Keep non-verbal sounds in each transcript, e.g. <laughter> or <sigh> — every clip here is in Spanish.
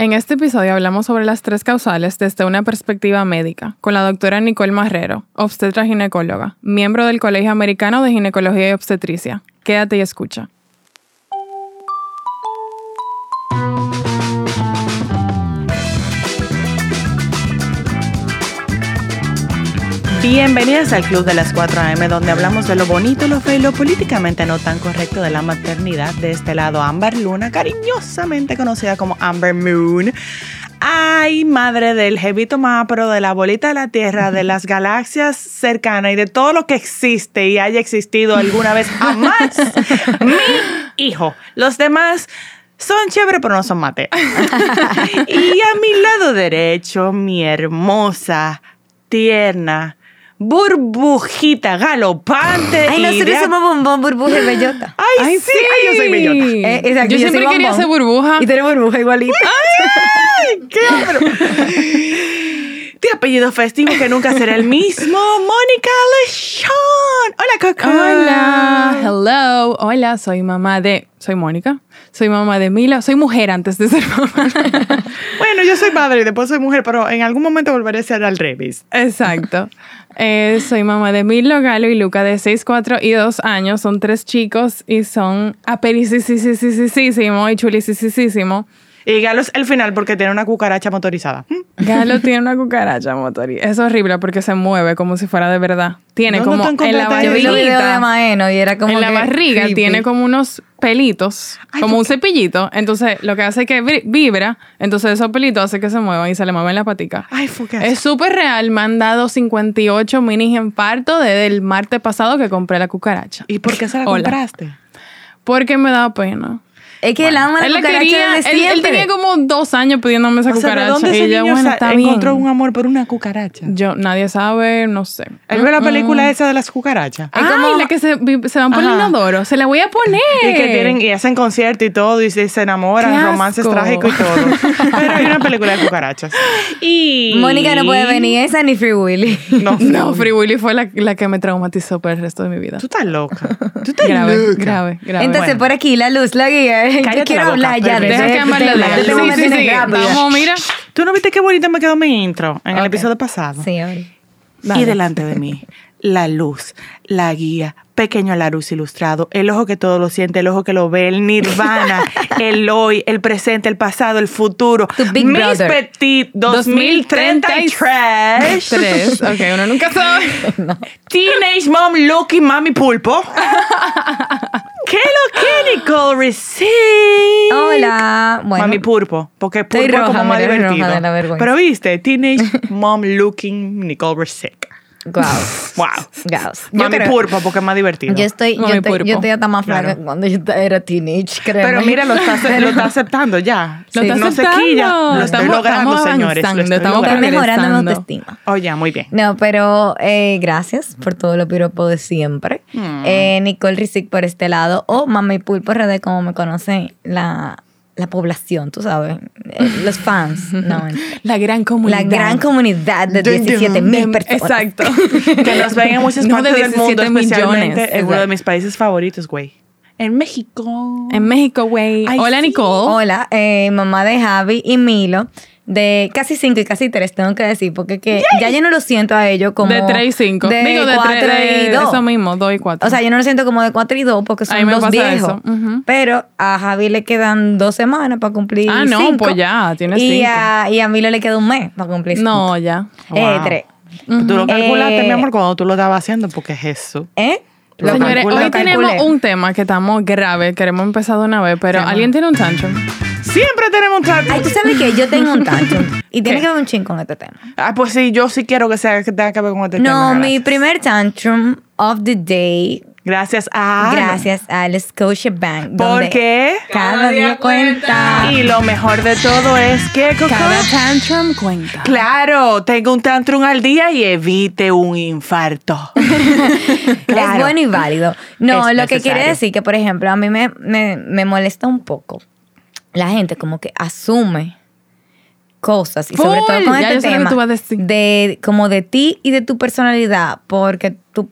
En este episodio hablamos sobre las tres causales desde una perspectiva médica, con la doctora Nicole Marrero, obstetra ginecóloga, miembro del Colegio Americano de Ginecología y Obstetricia. Quédate y escucha. Bienvenidas al Club de las 4 AM, donde hablamos de lo bonito, lo feo y lo políticamente no tan correcto de la maternidad. De este lado, Amber Luna, cariñosamente conocida como Amber Moon. Ay, madre del jevito mapro, de la bolita de la Tierra, de las <laughs> galaxias cercanas y de todo lo que existe y haya existido alguna vez jamás. <laughs> mi hijo. Los demás son chéveres, pero no son mate. <laughs> y a mi lado derecho, mi hermosa, tierna, burbujita galopante. Ay, nosotros de- somos bombón, burbuja y bellota. <laughs> Ay, Ay, sí, ay, yo soy bellota. Eh, exacto, yo yo siempre soy quería ser burbuja. Y eres burbuja igualita. Ay, qué <laughs> De apellido festivo que nunca será el mismo, Mónica Lechón. Hola, Coco. Hola, hello. Hola, soy mamá de. Soy Mónica. Soy mamá de Mila. Soy mujer antes de ser mamá. Bueno, yo soy madre y después soy mujer, pero en algún momento volveré a ser al revés. Exacto. Eh, soy mamá de Milo, Galo y Luca de 6, 4 y 2 años. Son tres chicos y son apericisísimo y chulisísimo. Y Galo es el final porque tiene una cucaracha motorizada. Galo tiene una cucaracha motorizada. Es horrible porque se mueve como si fuera de verdad. Tiene ¿Dónde como en la de. Maeno y era como en la barriga creepy. tiene como unos pelitos, Ay, como ¿por un cepillito. Entonces, lo que hace es que vi- vibra. Entonces, esos pelitos hace que se muevan y se le mueven la patica. Ay, fue que- Es súper real. Me han dado 58 mini infartos desde el martes pasado que compré la cucaracha. ¿Y por qué se la Hola. compraste? Porque me da pena. Es que él ama la Él, cucaracha quería- desde él- él tenía como dos años pidiéndome esa O sea, ¿de cucaracha. dónde ese y niño bueno, está encontró bien. un amor por una cucaracha? Yo, nadie sabe, no sé. ¿Él ve la Mm, película mm. esa de las cucarachas? Ay, la que se, van por el inodoro. Se la voy a poner. Y que tienen, y hacen concierto y todo, y se, se enamoran, romances trágicos y todo. <laughs> Pero hay una película de cucarachas. Y. Mónica no puede venir esa ni Free Willy. No, No, Free Willy fue la, la que me traumatizó por el resto de mi vida. Tú estás loca. <laughs> Tú estás Grave, loca. grave, grave. Entonces, Bueno. por aquí, la luz, la guía. Yo Cállate quiero boca, hablar ya. perversa. Deja de que tema. de Este Sí, sí, sí. Vamos, mira. ¿Tú no viste qué bonita me quedó mi intro en el episodio pasado? Sí. Dale. Y delante de mí, la luz, la guía, pequeño Larus ilustrado, el ojo que todo lo siente, el ojo que lo ve, el nirvana, <laughs> el hoy, el presente, el pasado, el futuro. Tu Big Miss Brother. Petit 2033. Tres. Ok, uno nunca sabe. <laughs> Teenage Mom Lucky Mami Pulpo. <laughs> ¿Qué lo que Nicole Receive? Hola. Bueno. Mami Pulpo, porque Pulpo es como más divertido. Pero viste, Teenage Mom Looking Nicole Receive. Wow. Wow. Gaos. Yo Mami creo- Pulpo, porque es más divertido. Yo estoy, yo Mami yo estoy hasta más flaca que cuando yo era teenage, créeme. Pero mira, lo está, lo está aceptando ya. Lo Sí, está no se aceptando. quilla. Lo estoy Estamos- logrando, estamos señores. Lo avanzando, estoy estamos logrando. Mejorando mi progresando. autoestima. Oye, muy bien. No, pero eh, gracias por todo lo piropo de siempre. Mm. Eh, Nicole Rizic por este lado, o Mami Pulpo RD, como me conoce la, la población, tú sabes, eh, los fans. <laughs> No, La gran la comunidad. gran comunidad de Dun, dun, 17 mil personas. Exacto. <laughs> Que nos ven en muchas No, partes de del mundo, 17 especialmente millones. en uno de mis países favoritos, güey. En México. En México, güey. Hola, sí. Nicole. Hola, eh, mamá de Javi y Milo, de casi cinco y casi tres, tengo que decir, porque que ya yo no lo siento a ellos como. de 3 y 5. De Digo, de 4 3 y 2. Eso mismo, 2 y 4. O sea, yo no lo siento como de 4 y 2 porque son dos viejos. eso. Ujú. Pero a Javi le quedan dos semanas para cumplir Ah, no, cinco. pues ya, tiene y cinco. A, y a Milo le queda un mes para cumplir cinco. no, ya. Eh, Wow. tres. Tú lo calculaste, Eh, mi amor, cuando tú lo estabas haciendo, porque es eso. ¿Eh? Lo Señores, calculé, hoy lo tenemos un tema que estamos grave. Queremos empezar de una vez, pero. ¿alguien tiene un tantrum? Siempre tenemos un trato. Ay, tú sabes que yo tengo un <laughs> tantrum y tiene ¿Qué? que ver un chin con este tema. Ah, pues sí, yo sí quiero que sea que tenga que ver con este No, tema. mi gracias. primer tantrum of the day, Gracias a. gracias al Scotia Bank. Porque. Cada día cuenta. Y lo mejor de todo es que. Coco, Cada tantrum cuenta. Claro, tengo un tantrum al día y evite un infarto. <laughs> Claro. Es bueno y válido. No, Es lo que quiere decir que, por ejemplo, a mí me, me, me molesta un poco la gente como que asume cosas y sobre todo con Ya este tema de como de ti y de tu personalidad porque tú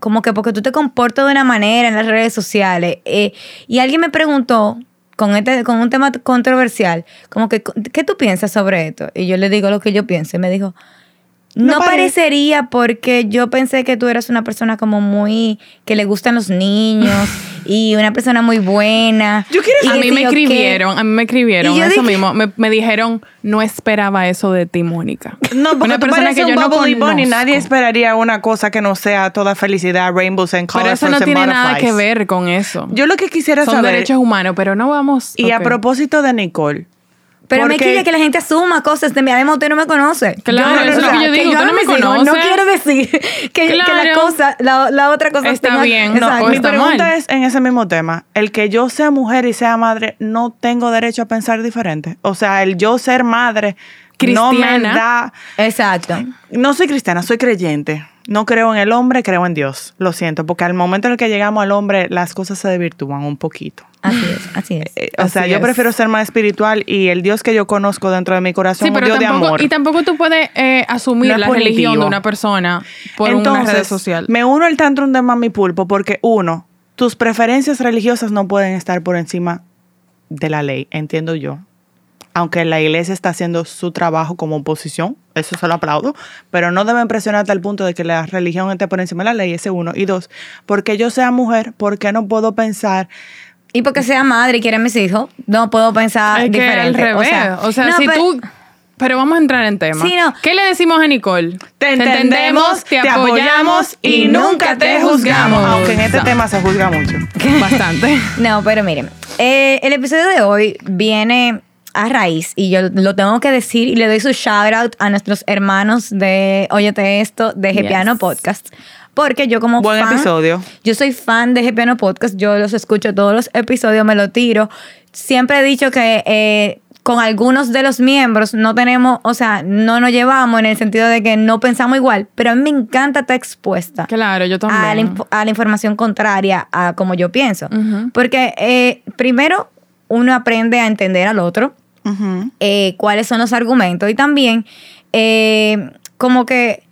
como que porque tú te comportas de una manera en las redes sociales eh, y alguien me preguntó con, este, con un tema controversial, como que, ¿qué tú piensas sobre esto? Y yo le digo lo que yo pienso. Y me dijo, No no, pare- parecería porque yo pensé que tú eras una persona como muy, que le gustan los niños <laughs> y una persona muy buena. Yo quiero A mí me escribieron, a mí me escribieron eso dije- mismo. Me, me dijeron, no esperaba eso de ti, Mónica. No, porque Una tú persona que yo un no conozco. Nadie esperaría una cosa que no sea toda felicidad, rainbows and Pero colors eso no tiene nada que ver con eso. Yo lo que quisiera Son saber, derechos humanos, pero no vamos. y a propósito de Nicole, Pero me quilla que la gente asuma cosas de mí. Además, usted no me conoce. Claro, Yo- eso es lo que yo digo, usted no me conoce. No quiere decir <laughs> que, que la cosa, la, la otra cosa Está tenga- bien, No, o mi está pregunta mal. es en ese mismo tema. El que yo sea mujer y sea madre, no tengo derecho a pensar diferente. O sea, el yo ser madre no me Cristiana. da... Exacto. No soy cristiana, soy creyente. No creo en el hombre, creo en Dios. Lo siento, porque al momento en el que llegamos al hombre, las cosas se desvirtúan un poquito. Así es, así es. Eh, o sea, yo prefiero ser más espiritual y el Dios que yo conozco dentro de mi corazón Sí, es un pero Dios de amor. y tampoco tú puedes eh, asumir No la religión de una persona por una Entonces, red social. Me uno al tantrum de Mami Pulpo porque, uno, tus preferencias religiosas no pueden estar por encima de la ley, entiendo yo. Aunque la iglesia está haciendo su trabajo como oposición, eso se lo aplaudo, pero no deben presionarte al punto de que la religión esté por encima de la ley, ese uno. Y dos, porque yo sea mujer, ¿por qué no puedo pensar Y porque sea madre y quiere a mis hijos, no puedo pensar es que diferente. al revés. O sea, no, si pero- tú. Pero vamos a entrar en tema. Sí, no. ¿Qué le decimos a Nicole? Te entendemos, te apoyamos y nunca te juzgamos? Aunque en este tema se juzga mucho. Bastante. <laughs> No, pero miren, eh, el episodio de hoy viene a raíz, y yo lo tengo que decir, y le doy su shout out a nuestros hermanos de Óyete Esto, de Yes. Gepiano Podcast. Porque yo como Buen fan, episodio. yo soy fan de Gepiano Podcast, yo los escucho todos los episodios, me lo tiro. Siempre he dicho que eh, con algunos de los miembros no tenemos, o sea, no nos llevamos en el sentido de que no pensamos igual, pero a mí me encanta estar expuesta Claro, yo a la, también. a la información contraria a como yo pienso. Ujú. Porque eh, primero uno aprende a entender al otro, eh, cuáles son los argumentos y también eh, como que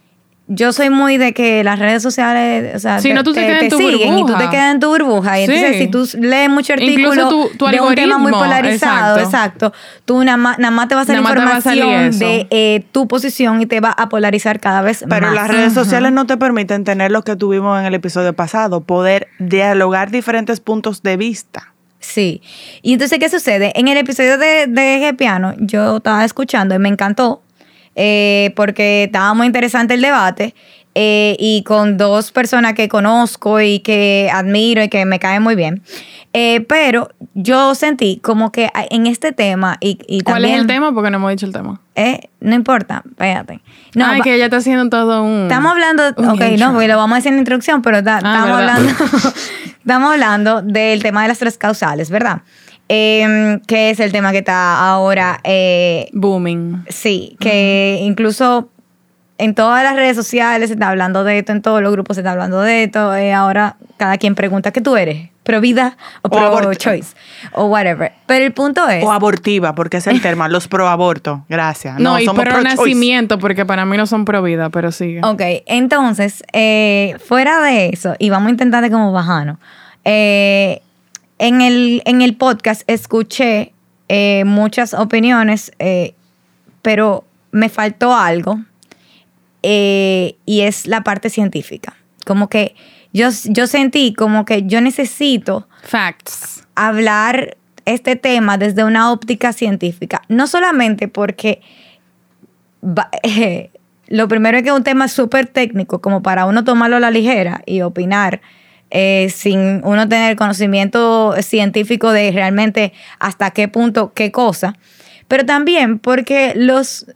yo soy muy de que las redes sociales, o sea, Sí, no, tú te quedas en tu siguen y tú te quedas en tu burbuja. Y Sí. entonces, si tú lees mucho Incluso artículo tu- tu de un tema muy polarizado, exacto. exacto, tú nada más, nada más te va a salir te a información de eh, tu posición y te va a polarizar cada vez Pero más. las redes sociales no te permiten tener lo que tuvimos en el episodio pasado, poder dialogar diferentes puntos de vista. Sí. Y entonces, ¿qué sucede? En el episodio de, de G Piano, yo estaba escuchando y me encantó eh, porque estaba muy interesante el debate. Eh, y con dos personas que conozco y que admiro y que me caen muy bien. Eh, pero yo sentí como que en este tema y, y ¿Cuál también... es el tema? Porque no hemos dicho el tema. Eh, no importa, espérate. No, Ay, va- que ella está haciendo todo un. Estamos hablando, un ok, no, porque lo vamos a decir en la introducción, pero ta- Ah, estamos, ¿verdad? hablando, <laughs> estamos hablando del tema de las tres causales, ¿verdad? Em, que es el tema que está ahora, Booming. sí, que incluso en todas las redes sociales se está hablando de esto, en todos los grupos se está hablando de esto, eh, ahora cada quien pregunta qué tú eres, pro vida o O pro choice o whatever. Pero el punto es... O abortiva, porque es el tema, los pro aborto. Gracias. <laughs> No, y somos pro nacimiento, porque para mí no son pro vida, pero sigue. Ok, entonces, eh, fuera de eso, y vamos a intentar de como bajarnos, eh, en, el, en el podcast escuché eh, muchas opiniones, pero me faltó algo, eh, y es la parte científica. Como que yo, yo sentí como que yo necesito Facts. hablar este tema desde una óptica científica. No solamente porque eh, <laughs> lo primero es que es un tema súper técnico, como para uno tomarlo a la ligera y opinar eh, sin uno tener conocimiento científico de realmente hasta qué punto, qué cosa. Pero también porque los,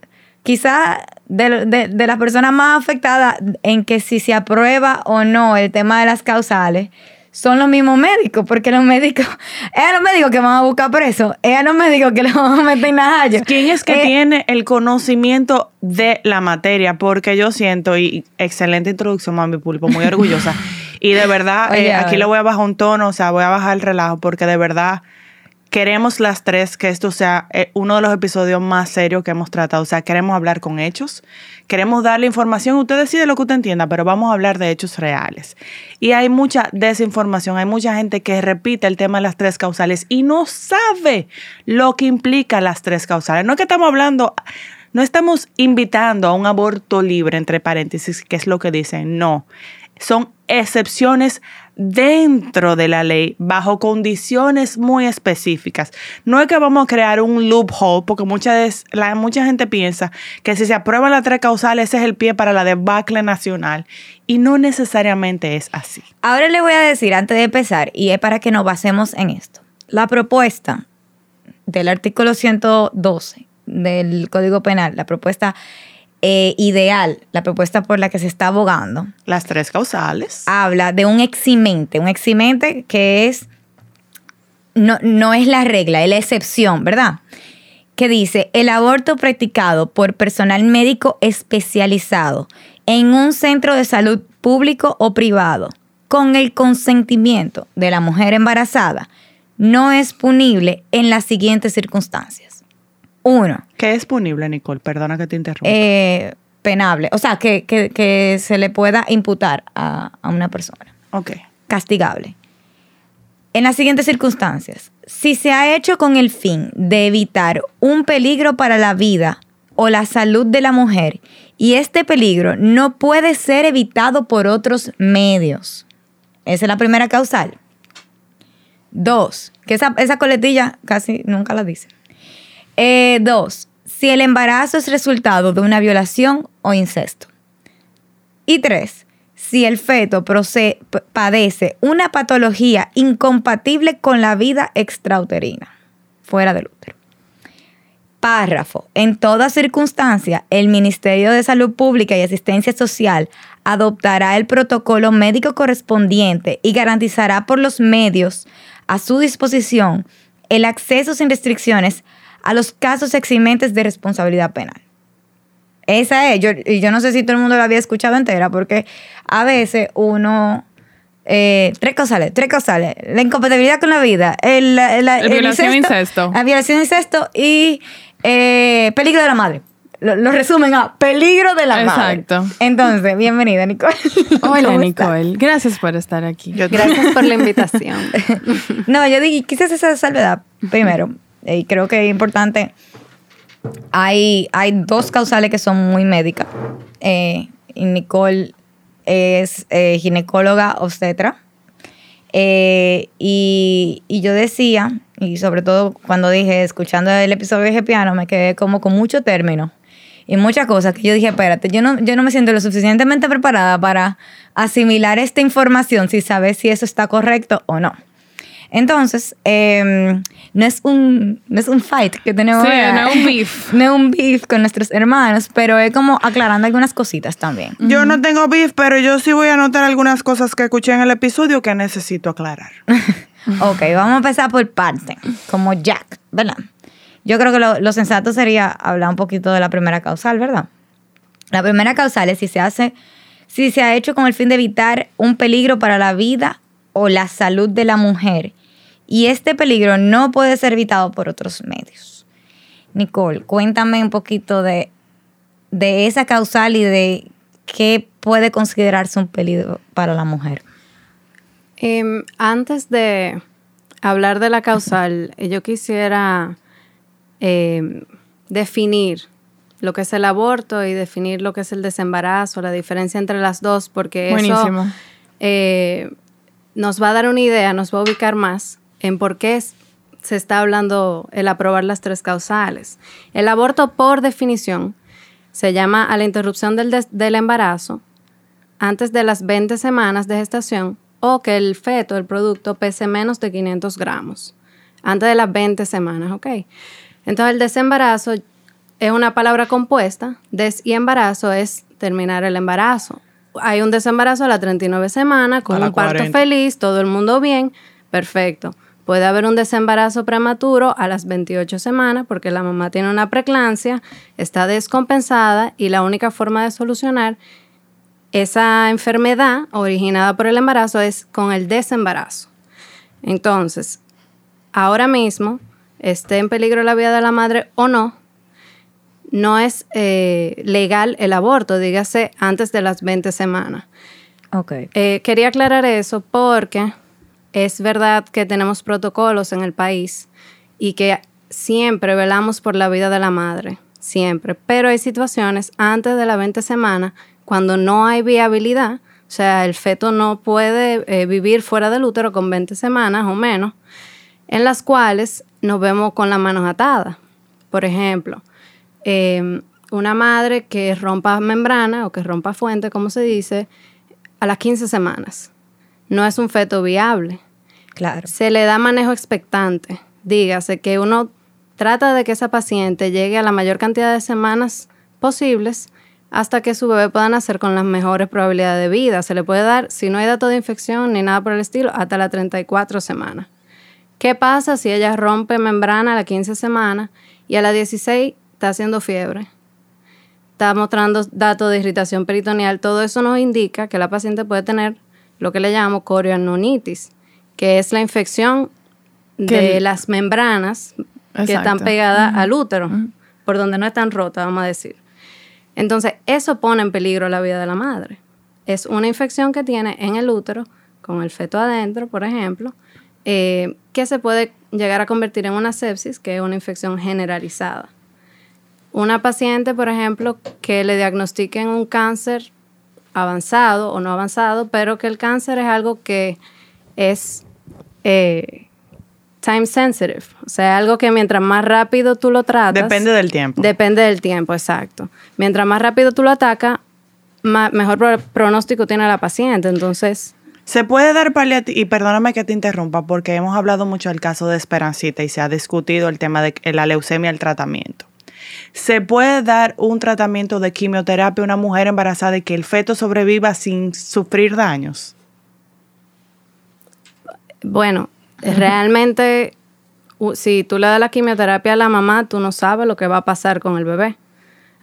quizás de, de- de las personas más afectadas en que si se aprueba o no el tema de las causales, son los mismos médicos, porque los médicos, <laughs> es los médicos que van a buscar preso, es los médicos que le van a meter en najallo. ¿Quién es que Eh, tiene el conocimiento de la materia? Porque yo siento, y excelente introducción, mami pulpo, muy orgullosa. <laughs> y de verdad, Oye, eh, aquí le voy a bajar un tono, o sea, voy a bajar el relajo, porque de verdad queremos las tres que esto sea eh, uno de los episodios más serios que hemos tratado. O sea, queremos hablar con hechos, queremos darle información. Usted decide lo que usted entienda, pero vamos a hablar de hechos reales. Y hay mucha desinformación, hay mucha gente que repite el tema de las tres causales y no sabe lo que implica las tres causales. No es que estamos hablando no estamos invitando a un aborto libre, entre paréntesis, que es lo que dicen, no. Son excepciones dentro de la ley, bajo condiciones muy específicas. No es que vamos a crear un loophole, porque mucha, la, mucha gente piensa que si se aprueban las tres causales, ese es el pie para la debacle nacional. Y no necesariamente es así. Ahora le voy a decir, antes de empezar, y es para que nos basemos en esto. La propuesta del artículo 112 del Código Penal, la propuesta eh, ideal, la propuesta por la que se está abogando. Las tres causales. Habla de un eximente, un eximente que es, no, no es la regla, es la excepción, ¿verdad? Que dice, el aborto practicado por personal médico especializado en un centro de salud público o privado con el consentimiento de la mujer embarazada no es punible en las siguientes circunstancias. Uno. ¿Qué es punible, Nicole? Perdona que te interrumpa. Eh, penable. O sea, que, se le pueda imputar a, una persona. Ok. Castigable. En las siguientes circunstancias, si se ha hecho con el fin de evitar un peligro para la vida o la salud de la mujer y este peligro no puede ser evitado por otros medios. Esa es la primera causal. Dos, que esa, esa coletilla casi nunca la dice. Eh, dos, si el embarazo es resultado de una violación o incesto. Y tres, si el feto padece una patología incompatible con la vida extrauterina, fuera del útero. Párrafo. En toda circunstancia, el Ministerio de Salud Pública y Asistencia Social adoptará el protocolo médico correspondiente y garantizará por los medios a su disposición el acceso sin restricciones a los casos eximentes de responsabilidad penal. Esa es, yo, y yo no sé si todo el mundo la había escuchado entera, porque a veces uno... Eh, tres causales, tres causales. La incompatibilidad con la vida, el, la, violación incesto, La violación incesto y eh, peligro de la madre. Lo, resumen a peligro de la madre. Exacto. Entonces, bienvenida, Nicole. <laughs> Hola, Nicole. Gracias por estar aquí. Gracias por la invitación. <laughs> no, yo dije, quizás esa salvedad primero. Y creo que es importante. Hay, hay dos causales que son muy médicas. Eh, y Nicole es eh, ginecóloga obstetra. Eh, y, yo decía, y sobre todo cuando dije, escuchando el episodio de Piano, me quedé como con mucho término y muchas cosas que yo dije, espérate, yo no, yo no me siento lo suficientemente preparada para asimilar esta información si sabes si eso está correcto o no. Entonces, em, no, es un, no es un fight que tenemos. Sí, no es un beef. <laughs> no es un beef con nuestros hermanos, pero es como aclarando algunas cositas también. Yo no tengo beef, pero yo sí voy a anotar algunas cosas que escuché en el episodio que necesito aclarar. <laughs> ok, vamos a empezar por parte, como Jack, ¿verdad? Yo creo que lo, lo sensato sería hablar un poquito de la primera causal, ¿verdad? La primera causal es si se hace, si se ha hecho con el fin de evitar un peligro para la vida o la salud de la mujer y este peligro no puede ser evitado por otros medios. Nicole, cuéntame un poquito de, esa causal y de qué puede considerarse un peligro para la mujer. Em, antes de hablar de la causal, yo quisiera em, definir lo que es el aborto y definir lo que es el desembarazo, la diferencia entre las dos, porque eso eh, nos va a dar una idea, nos va a ubicar más en por qué se está hablando el aprobar las tres causales. El aborto, por definición, se llama a la interrupción del, embarazo antes de las 20 semanas de gestación o que el feto, el producto, pese menos de 500 gramos. Antes de las 20 semanas, ¿ok? Entonces el desembarazo es una palabra compuesta. Des y embarazo es terminar el embarazo. Hay un desembarazo a las 39 semanas con un parto feliz, todo el mundo bien, perfecto. Puede haber un desembarazo prematuro a las 28 semanas porque la mamá tiene una preclancia, está descompensada y la única forma de solucionar esa enfermedad originada por el embarazo es con el desembarazo. Entonces, ahora mismo esté en peligro la vida de la madre o no, no es eh, legal el aborto, dígase antes de las 20 semanas. Ok. Eh, quería aclarar eso porque es verdad que tenemos protocolos en el país y que siempre velamos por la vida de la madre, siempre. Pero hay situaciones antes de las 20 semanas cuando no hay viabilidad, o sea, el feto no puede eh, vivir fuera del útero con 20 semanas o menos, en las cuales nos vemos con las manos atadas. Por ejemplo, eh, una madre que rompa membrana o que rompa fuente, como se dice, a las 15 semanas. No es un feto viable. Claro. Se le da manejo expectante. Dígase que uno trata de que esa paciente llegue a la mayor cantidad de semanas posibles hasta que su bebé pueda nacer con las mejores probabilidades de vida. Se le puede dar, si no hay dato de infección ni nada por el estilo, hasta las 34 semanas. ¿Qué pasa si ella rompe membrana a las 15 semanas y a las 16 está haciendo fiebre? Está mostrando datos de irritación peritoneal. Todo eso nos indica que la paciente puede tener lo que le llamamos corioanonitis, que es la infección de el- las membranas que están pegadas al útero, por donde no están rotas, vamos a decir. Entonces, eso pone en peligro la vida de la madre. Es una infección que tiene en el útero, con el feto adentro, por ejemplo, eh, que se puede llegar a convertir en una sepsis, que es una infección generalizada. Una paciente, por ejemplo, que le diagnostiquen un cáncer avanzado o no avanzado, pero que el cáncer es algo que es eh, time sensitive, o sea, algo que mientras más rápido tú lo tratas, Depende del tiempo. Depende del tiempo, exacto. Mientras más rápido tú lo atacas, mejor pro- pronóstico tiene la paciente. Entonces, Se puede dar paliativo, y perdóname que te interrumpa, porque hemos hablado mucho del caso de Esperancita y se ha discutido el tema de la leucemia el tratamiento. ¿Se puede dar un tratamiento de quimioterapia a una mujer embarazada y que el feto sobreviva sin sufrir daños? bueno, realmente, si tú le das la quimioterapia a la mamá, tú no sabes lo que va a pasar con el bebé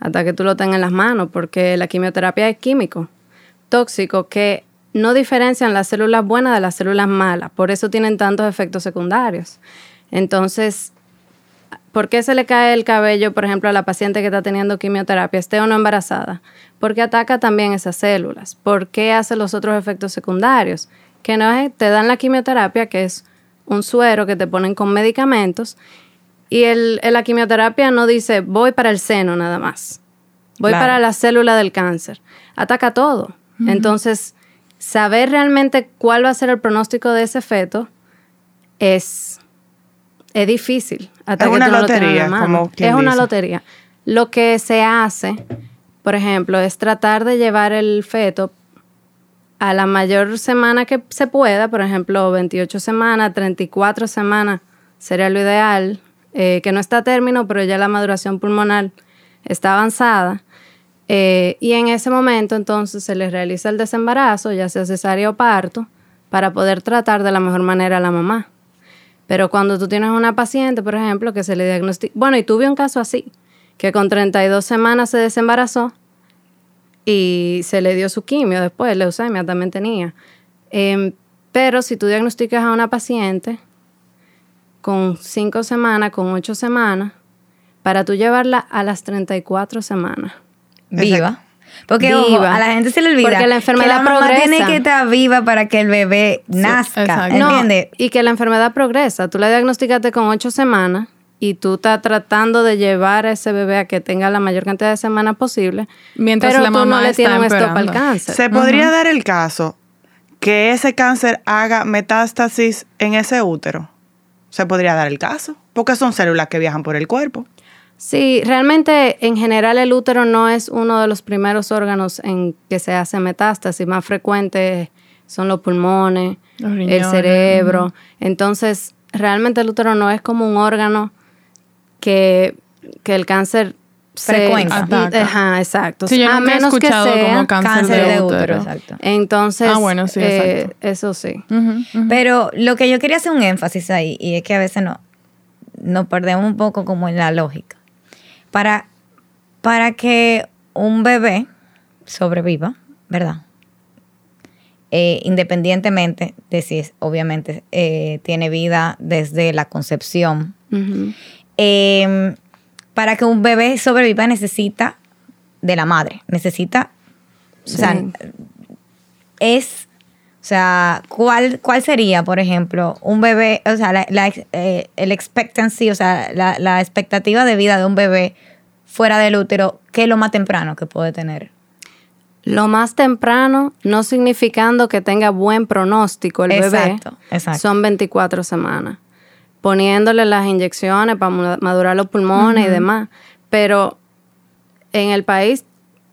hasta que tú lo tengas en las manos, porque la quimioterapia es químico, tóxico, que no diferencian las células buenas de las células malas. Por eso tienen tantos efectos secundarios. Entonces, ¿Por qué se le cae el cabello, por ejemplo, a la paciente que está teniendo quimioterapia, esté o no embarazada? Porque ataca también esas células. ¿Por qué hace los otros efectos secundarios? Que no es, te dan la quimioterapia, que es un suero que te ponen con medicamentos, y el, la quimioterapia no dice voy para el seno nada más, voy Claro. para la célula del cáncer. Ataca todo. Entonces, saber realmente cuál va a ser el pronóstico de ese feto es es difícil. Hasta Es que una tú no lo lotería, mano. como quien Es una dice. lotería. Lo que se hace, por ejemplo, es tratar de llevar el feto a la mayor semana que se pueda, por ejemplo, 28 semanas, 34 semanas sería lo ideal, eh, que no está a término, pero ya la maduración pulmonar está avanzada. Eh, y en ese momento entonces se le realiza el desembarazo, ya sea cesárea o parto, para poder tratar de la mejor manera a la mamá. Pero cuando tú tienes una paciente, por ejemplo, que se le diagnostica, bueno, y tuve un caso así, que con 32 semanas se desembarazó y se le dio su quimio después, leucemia también tenía. Em, pero si tú diagnosticas a una paciente con 5 semanas, con 8 semanas, para tú llevarla a las 34 semanas. Viva. Porque ojo, Viva. a la gente se le olvida Porque la enfermedad que la mamá progresa. tiene que estar viva para que el bebé nazca. No, ¿Entiendes? y que la enfermedad progresa. Tú la diagnosticaste con ocho semanas y tú estás tratando de llevar a ese bebé a que tenga la mayor cantidad de semanas posible. Mientras pero la tú mamá no le está tienes un stop al cáncer. ¿Se podría dar el caso que ese cáncer haga metástasis en ese útero? Se podría dar el caso, porque son células que viajan por el cuerpo. Sí, realmente en general el útero no es uno de los primeros órganos en que se hace metástasis. Más frecuente son los pulmones, Los el cerebro. Entonces, realmente el útero no es como un órgano que, que el cáncer se-. Ajá, exacto. Sí, yo a nunca he menos que escuchado sea como cáncer, cáncer de, de útero. útero, exacto. Entonces, Ah, bueno, sí, eh, exacto. eso sí. Pero lo que yo quería hacer un énfasis ahí, y es que a veces no, nos perdemos un poco como en la lógica. Para, para que un bebé sobreviva, ¿verdad? eh, independientemente de si es, obviamente eh, tiene vida desde la concepción. Eh, para que un bebé sobreviva necesita de la madre, necesita, o sea, es, sea, ¿cuál, ¿cuál sería, por ejemplo, un bebé, o sea, la, eh, el expectancy, o sea, la, la expectativa de vida de un bebé fuera del útero, ¿qué es lo más temprano que puede tener? Lo más temprano, no significando que tenga buen pronóstico el Exacto, bebé, exacto. son 24 semanas. Poniéndole las inyecciones para madurar los pulmones y demás. Pero en el país,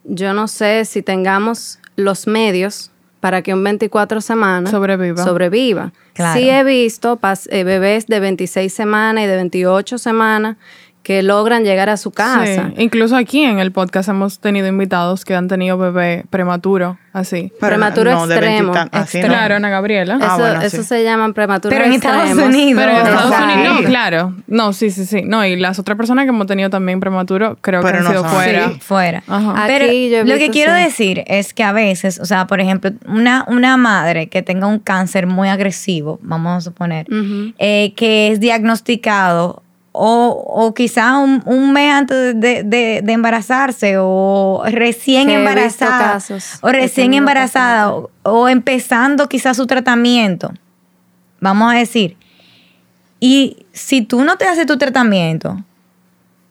yo no sé si tengamos los medios para que un 24 semanas Sobreviva. sobreviva. Claro. Sí he visto pas- eh, bebés de 26 semanas y de 28 semanas que logran llegar a su casa. Sí. Incluso aquí en el podcast hemos tenido invitados que han tenido bebé prematuro, así. Pero Prematuro no, de extremo, 20 tan- así no. Claro, Ana Gabriela. Ah, Eso, bueno, eso sí. se llaman prematuros Pero en Estados. Unidos. Pero en Estados. Unidos, no, claro. No, sí, sí, sí. No, y las otras personas que hemos tenido también prematuro, creo Pero que han no sido son fuera. fuera. Ajá. Aquí Pero yo lo que quiero sí. decir es que a veces, o sea, por ejemplo, una, una madre que tenga un cáncer muy agresivo, vamos a suponer, eh, que es diagnosticado o, o quizá un, un mes antes de, de- de embarazarse o recién embarazada casos. o recién embarazada o, o empezando quizás su tratamiento, vamos a decir, y si tú no te haces tu tratamiento,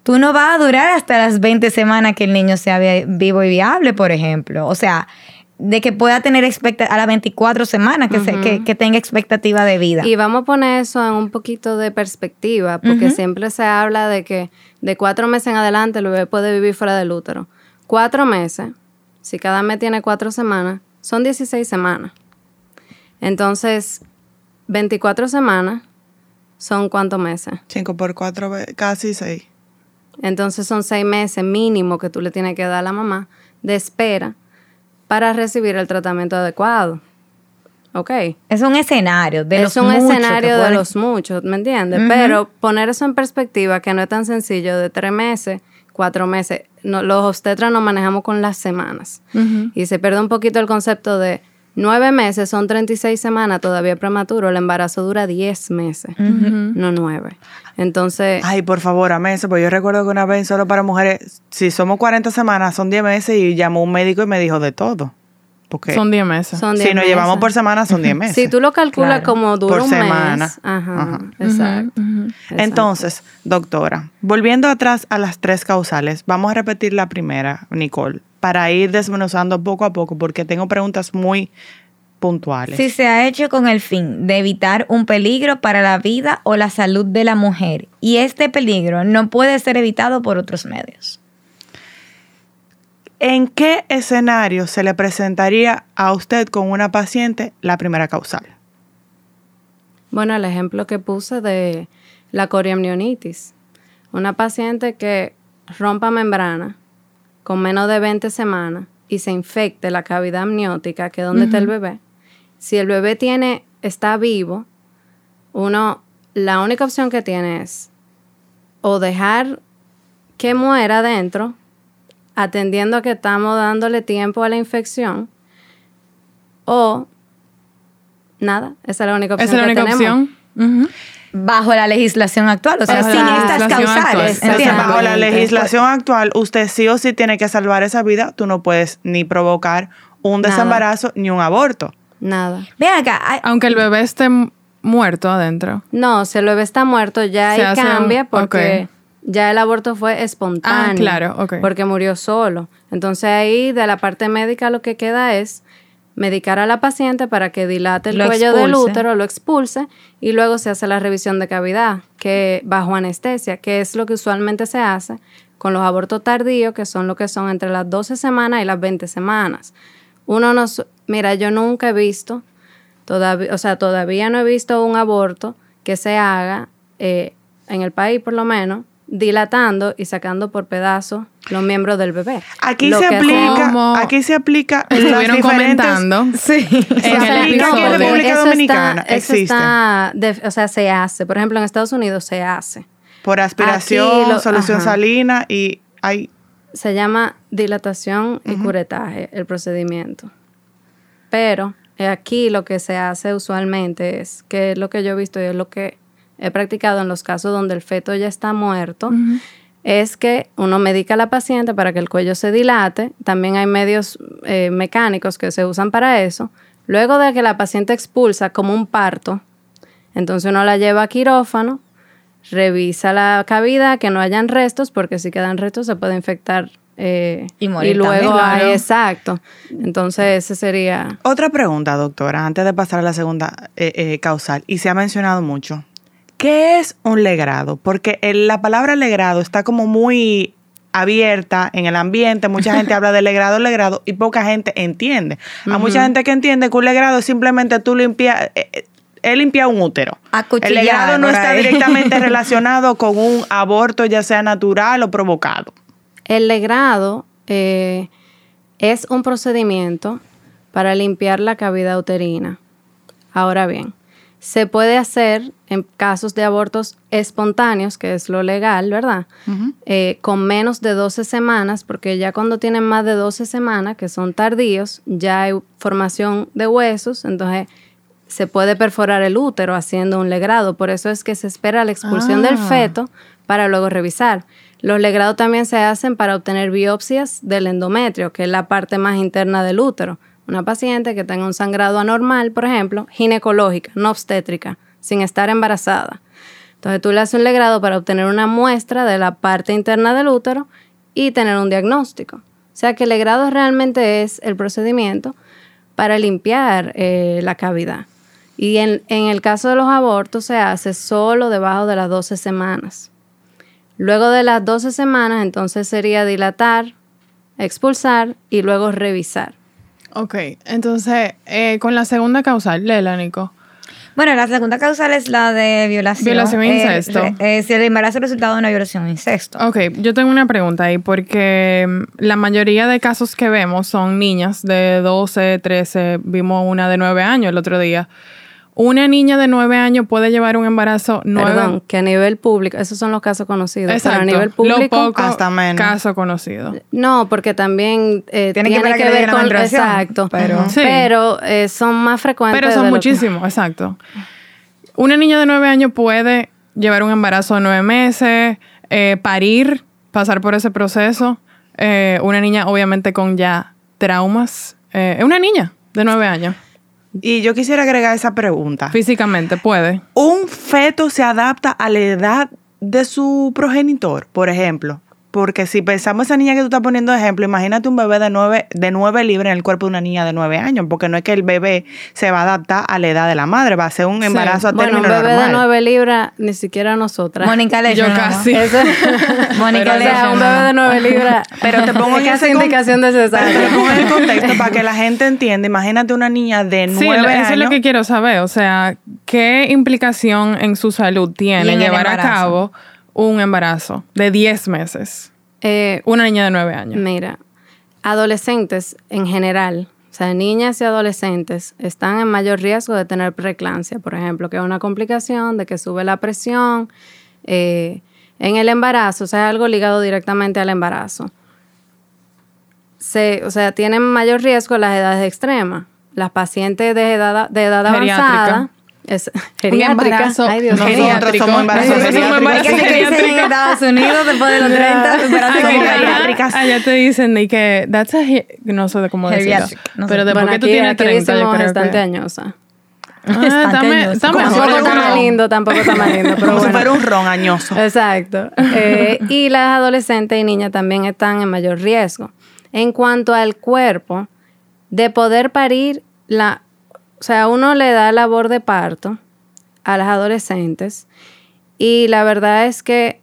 tú no vas a durar hasta las 20 semanas que el niño sea vi- vivo y viable, por ejemplo. O sea, de que pueda tener expecta a las 24 semanas que, se- que, que tenga expectativa de vida. Y vamos a poner eso en un poquito de perspectiva, porque siempre se habla de que de cuatro meses en adelante el bebé puede vivir fuera del útero. Cuatro meses, si cada mes tiene cuatro semanas, son 16 semanas. Entonces, 24 semanas son cuántos meses. 5 por 4, casi 6. Entonces son seis meses mínimo que tú le tienes que dar a la mamá de espera para recibir el tratamiento adecuado. ¿Ok? es un escenario de los es un muchos que escenario de los muchos, ¿me entiendes? Pero poner eso en perspectiva, que no es tan sencillo, de tres meses, cuatro meses. No, los obstetras nos manejamos con las semanas. Y se pierde un poquito el concepto de nueve meses, son 36 semanas, todavía prematuro. El embarazo dura 10 meses, no nueve. Entonces, Ay, por favor, a eso, porque yo recuerdo que una vez solo para mujeres, si somos 40 semanas, son 10 meses y llamó un médico y me dijo de todo. Porque Son 10 meses. son si 10 nos llevamos por semana, son 10 <laughs> meses. Si tú lo calculas Claro. como dura Por un semana. mes. Ajá, Ajá. exacto. Exacto. Entonces, doctora, volviendo atrás a las tres causales, vamos a repetir la primera, Nicole, para ir desmenuzando poco a poco, porque tengo preguntas muy puntuales. Si se ha hecho con el fin de evitar un peligro para la vida o la salud de la mujer y este peligro no puede ser evitado por otros medios. ¿En qué escenario se le presentaría a usted con una paciente la primera causal? Bueno, el ejemplo que puse de la coriamnionitis. Una paciente que rompa membrana con menos de 20 semanas y se infecte la cavidad amniótica, que es donde está el bebé. Si el bebé tiene, está vivo, uno, la única opción que tiene es o dejar que muera adentro, atendiendo a que estamos dándole tiempo a la infección, o nada, esa es la única opción Esa es la que única tenemos. opción. Bajo la legislación actual, o sea, Bajo sin estas causales. ¿entiendes? bajo la legislación actual, usted sí o sí tiene que salvar esa vida. Tú no puedes ni provocar un Nada. desembarazo ni un aborto. Nada. Ven acá, hay- Aunque el bebé esté mu- muerto adentro. No, si el bebé está muerto, ya Se ahí un- cambia porque ya el aborto fue espontáneo. Ah, claro, ok. Porque murió solo. Entonces ahí de la parte médica lo que queda es medicar a la paciente para que dilate el Lo cuello del útero, lo expulse y luego se hace la revisión de cavidad, que bajo anestesia, que es lo que usualmente se hace con los abortos tardíos, que son lo que son entre las 12 semanas y las 20 semanas. Uno no, mira, yo nunca he visto, todavía, o sea, todavía no he visto un aborto que se haga eh, en el país, por lo menos, dilatando y sacando por pedazos los miembros del bebé. Aquí Lo se aplica, Como aquí se aplica Estuvieron comentando. sí. En aplica aquí en episodio. República Eso Dominicana. está- eso existe. está de- o sea, se hace. Por ejemplo, en Estados Unidos se hace. Por aspiración, lo- solución ajá. salina y hay Se llama dilatación y curetaje, el procedimiento. Pero eh, aquí lo que se hace usualmente es, que es lo que yo he visto y es lo que he practicado en los casos donde el feto ya está muerto, es que uno medica a la paciente para que el cuello se dilate. También hay medios eh, mecánicos que se usan para eso. Luego de que la paciente expulsa como un parto, entonces uno la lleva a quirófano, revisa la cavidad, que no hayan restos, porque si quedan restos se puede infectar. eh, Y morir luego también, hay- exacto. Entonces ese sería... Otra pregunta, doctora, antes de pasar a la segunda eh, eh, causal, y se ha mencionado mucho. ¿Qué es un legrado? Porque el- la palabra legrado está como muy abierta en el ambiente, mucha gente <laughs> habla de legrado, legrado, y poca gente entiende. Hay mucha gente que entiende que un legrado es simplemente tú limpias, eh, eh, él limpia un útero. El legrado no está directamente <laughs> relacionado con un aborto, ya sea natural o provocado. El legrado eh, es un procedimiento para limpiar la cavidad uterina. Ahora bien, se puede hacer en casos de abortos espontáneos, que es lo legal, ¿verdad? Eh, con menos de 12 semanas, porque ya cuando tienen más de 12 semanas, que son tardíos, ya hay formación de huesos, entonces se puede perforar el útero haciendo un legrado. Por eso es que se espera la expulsión del Ah. feto para luego revisar. Los legrados también se hacen para obtener biopsias del endometrio, que es la parte más interna del útero. Una paciente que tenga un sangrado anormal, por ejemplo, ginecológica, no obstétrica, sin estar embarazada. Entonces tú le haces un legrado para obtener una muestra de la parte interna del útero y tener un diagnóstico. O sea que el legrado realmente es el procedimiento para limpiar eh, la cavidad. Y en, en el caso de los abortos se hace solo debajo de las 12 semanas. Luego de las 12 semanas, entonces sería dilatar, expulsar y luego revisar. Ok, entonces, eh, con la segunda causal, Lela, Nico. Bueno, la segunda causal es la de violación. Violación e Eh, incesto. eh, si el embarazo es resultado de una violación o incesto. Ok, yo tengo una pregunta ahí, porque mm, la mayoría de casos que vemos son niñas de 12, 13, vimos una de 9 años el otro día. Una niña de 9 años puede llevar un embarazo 9 Perdón, que a nivel público, esos son los casos conocidos. Exacto. Pero a nivel Lo público, poco hasta menos. caso conocido. no, porque también eh, Tiene tiene, que ver que, ver con exacto, pero- Sí. pero eh, son más frecuentes. Pero de son lo que- muchísimos, exacto. Una niña de 9 años puede llevar un embarazo de 9 meses, eh, parir, pasar por ese proceso. Eh, una niña, obviamente, con ya traumas. Eh, es una niña de 9 años. Y yo quisiera agregar esa pregunta. Físicamente puede. ¿Un feto se adapta a la edad de su progenitor, por ejemplo? Porque si pensamos esa niña que tú estás poniendo de ejemplo, imagínate un bebé de 9, de 9 libras en el cuerpo de una niña de 9 años, porque no es que el bebé se va a adaptar a la edad de la madre, va a ser un Sí. embarazo a Bueno, un término bebé normal. de 9 libras, ni siquiera nosotras. Mónica Leche. Yo casi. Eso- <laughs> Mónica o sea, Leche, un bebé de. 9 libras. Pero te pongo <laughs> en con- indicación de te cesárea. pongo en el <laughs> contexto para que la gente entienda. Imagínate una niña de 9 Sí, años. eso es lo que quiero saber. O sea, ¿qué implicación en su salud tiene llevar a cabo un embarazo de 10 meses? Eh, Una niña de 9 años. Mira, adolescentes en general, o sea, niñas y adolescentes, están en mayor riesgo de tener preeclampsia, por ejemplo, que es una complicación de que sube la presión eh, en el embarazo, o sea, algo ligado directamente al embarazo. Se, o sea, tienen mayor riesgo las edades extremas. Las pacientes de edad, de edad avanzada. Es, geriátrica. embarazo Ay, Dios no. Nosotros somos embarazos geriátricos. En Estados Unidos después de los 30. embarazo Ay, somos que allá- geriátricas. Allá te dicen de que that's a no sé de cómo decirlo. No sé. Pero después Bueno, que tú aquí, tienes aquí 30, yo creo bastante que... añosa. Ah, está me- añoso. está Como mejor. si fuera Tampoco está más lindo, tampoco está más lindo. Pero Como si bueno. fuera un ron añoso. Exacto. Eh, <laughs> y las adolescentes y niñas también están en mayor riesgo. En cuanto al cuerpo, de poder parir, la, sea, uno le da labor de parto a las adolescentes y la verdad es que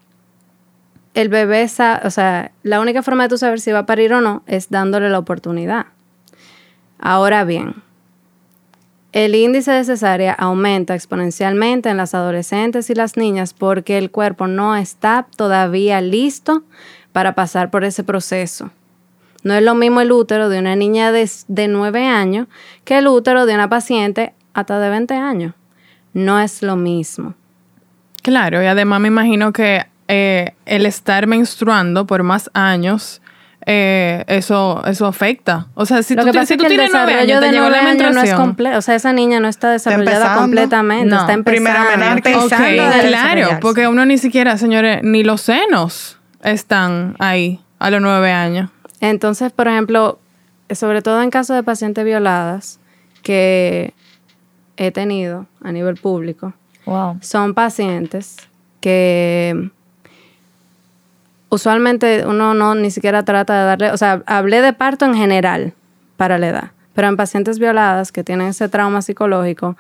el bebé, o sea, la única forma de tú saber si va a parir o no es dándole la oportunidad. Ahora bien, el índice de cesárea aumenta exponencialmente en las adolescentes y las niñas porque el cuerpo no está todavía listo para pasar por ese proceso. No es lo mismo el útero de una niña de, de 9 años que el útero de una paciente hasta de 20 años. No es lo mismo. Claro, y además me imagino que eh, el estar menstruando por más años eh, eso, eso afecta. O sea, si Lo tú, que si es tú tienes nueve desarrollo años, te de llegó la no es menstruación. completo. O sea, esa niña no está desarrollada completamente. No. Está empezando. Primera empezando a claro, porque uno ni siquiera, señores, ni los senos están ahí a los nueve años. Entonces, por ejemplo, sobre todo en casos de pacientes violadas que he tenido a nivel público, Wow. son pacientes que usualmente uno no ni siquiera trata de darle, o sea, hablé de parto en general para la edad, pero en pacientes violadas que tienen ese trauma psicológico,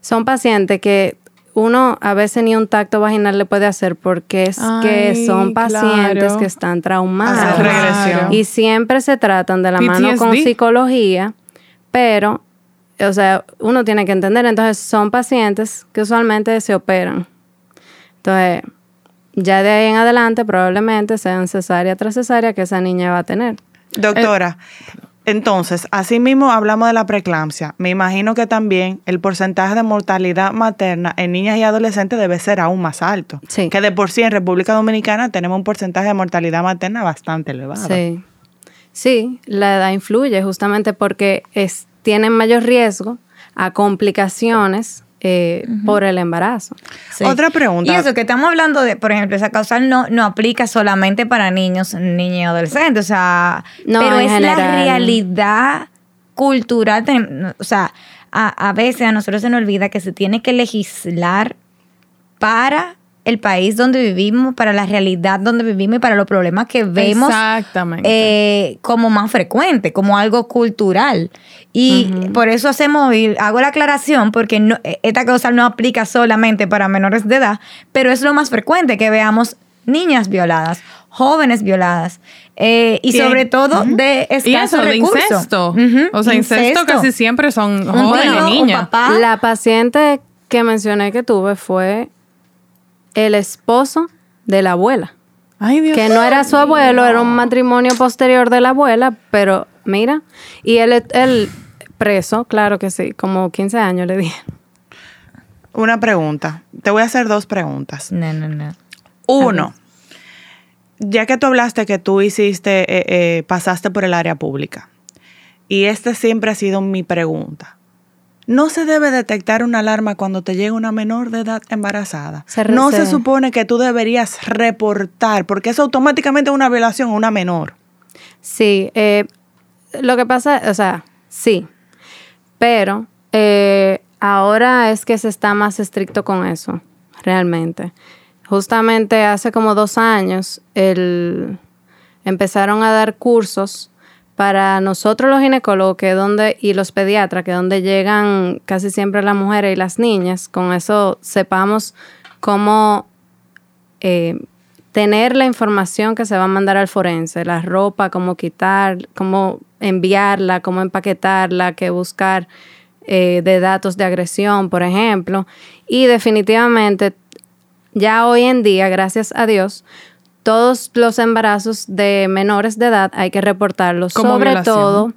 son pacientes que uno a veces ni un tacto vaginal le puede hacer porque es que son pacientes claro. que están traumados. regresión. Y siempre se tratan de la mano con psicología, pero, o sea, uno tiene que entender, entonces son pacientes que usualmente se operan. Entonces, ya de ahí en adelante probablemente sean cesárea tras cesárea que esa niña va a tener. Doctora, entonces, así mismo hablamos de la preeclampsia. Me imagino que también el porcentaje de mortalidad materna en niñas y adolescentes debe ser aún más alto. Sí. Que de por sí en República Dominicana tenemos un porcentaje de mortalidad materna bastante elevado. Sí. Sí, la edad influye justamente porque es, tienen mayor riesgo a complicaciones eh, por el embarazo. Sí. Otra pregunta. Y eso que estamos hablando de, por ejemplo, esa causal no, no aplica solamente para niños, niñas y adolescentes, o sea, No, pero es general. la realidad cultural, o sea, a, a veces a nosotros se nos olvida que se tiene que legislar para el país donde vivimos, para la realidad donde vivimos y para los problemas que vemos Exactamente. eh, como más frecuente, como algo cultural. Y por eso hacemos, y hago la aclaración, porque no, eh, esta causal no aplica solamente para menores de edad, pero es lo más frecuente que veamos niñas violadas, jóvenes violadas, eh, y sobre todo de y escasos eso, de recursos. incesto. O sea, incesto, casi siempre son jóvenes niñas. La paciente que mencioné que tuve fue el esposo de la abuela. Ay, Dios que no era su abuelo, era un matrimonio posterior de la abuela, pero mira, y él, él preso, claro que sí, como 15 años le dije. Una pregunta. Te voy a hacer dos preguntas. No, no, no. Uno, ya que tú hablaste que tú hiciste, eh, eh, pasaste por el área pública, y esta siempre ha sido mi pregunta. ¿No se debe detectar una alarma cuando te llega una menor de edad embarazada? Se no se se- supone que tú deberías reportar, porque es automáticamente una violación a una menor. Sí, eh, lo que pasa, o sea, sí, pero eh, ahora es que se está más estricto con eso, realmente. Justamente hace como dos años el, empezaron a dar cursos para nosotros los ginecólogos que donde, y los pediatras, que donde llegan casi siempre las mujeres y las niñas, con eso sepamos cómo eh, tener la información que se va a mandar al forense, la ropa, cómo quitar, cómo enviarla, cómo empaquetarla, qué buscar eh, de datos de agresión, por ejemplo. Y definitivamente, ya hoy en día, gracias a Dios, todos los embarazos de menores de edad hay que reportarlos. Como Sobre violación. todo,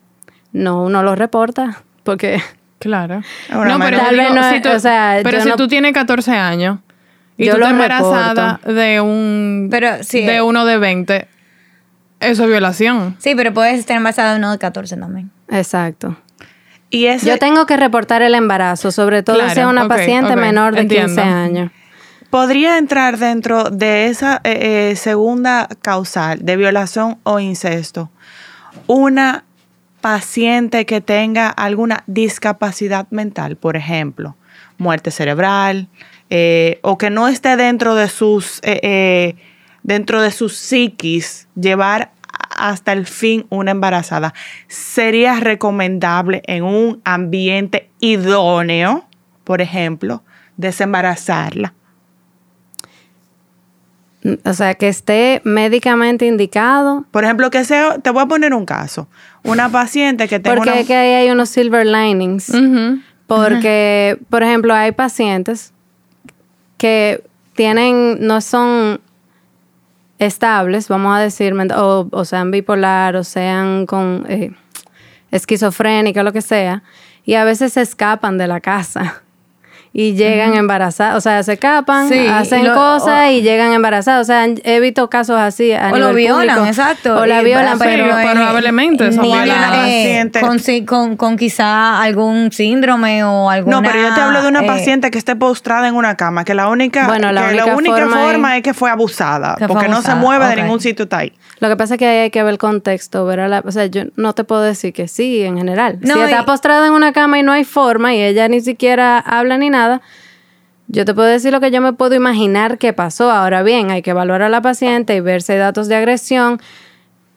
no, uno los reporta, porque Claro. <laughs> Ahora, no, pero, Tal yo vez digo, no si tú, o sea, pero si no- tú tienes 14 años y Yo tú lo estás embarazada reporto. de un Pero sí, de uno de 20, eso es violación. Sí, pero puedes estar embarazada de uno de 14 también. Exacto. Y ese, Yo tengo que reportar el embarazo, sobre todo Claro, si es una paciente menor de entiendo. 15 años. Podría entrar dentro de esa eh, eh, segunda causal de violación o incesto una paciente que tenga alguna discapacidad mental, por ejemplo, muerte cerebral, eh, o que no esté dentro de sus dentro de sus psiquis llevar hasta el fin una embarazada. Sería recomendable en un ambiente idóneo, por ejemplo, desembarazarla. O sea, que esté médicamente indicado. Por ejemplo, que sea, te voy a poner un caso. Una paciente que tenga Porque una... que ahí hay unos silver linings. Porque, por ejemplo, hay pacientes que tienen, no son estables, vamos a decir, o, o sean bipolar, o sean con eh, esquizofrénica, lo que sea, y a veces se escapan de la casa. Y llegan embarazadas, o sea, se escapan, Sí, hacen y lo- cosas o- y llegan embarazadas. O sea, he visto casos así. A O lo nivel violan, público. exacto. O la violan, pero- pero, pero- probablemente son eh, Paciente. con, con, con quizá algún síndrome o alguna... No, pero yo te hablo de una eh, paciente que esté postrada en una cama, que la única, Bueno, la que la única forma forma, es- es que fue abusada, Que fue porque no se mueve de ok. ningún sitio está ahí. Lo que pasa es que ahí hay que ver el contexto, ver a la, o sea, yo no te puedo decir que sí en general. No, si está postrada en una cama y no hay forma y ella ni siquiera habla ni nada, yo te puedo decir lo que yo me puedo imaginar que pasó. Ahora bien, hay que evaluar a la paciente y ver si hay datos de agresión.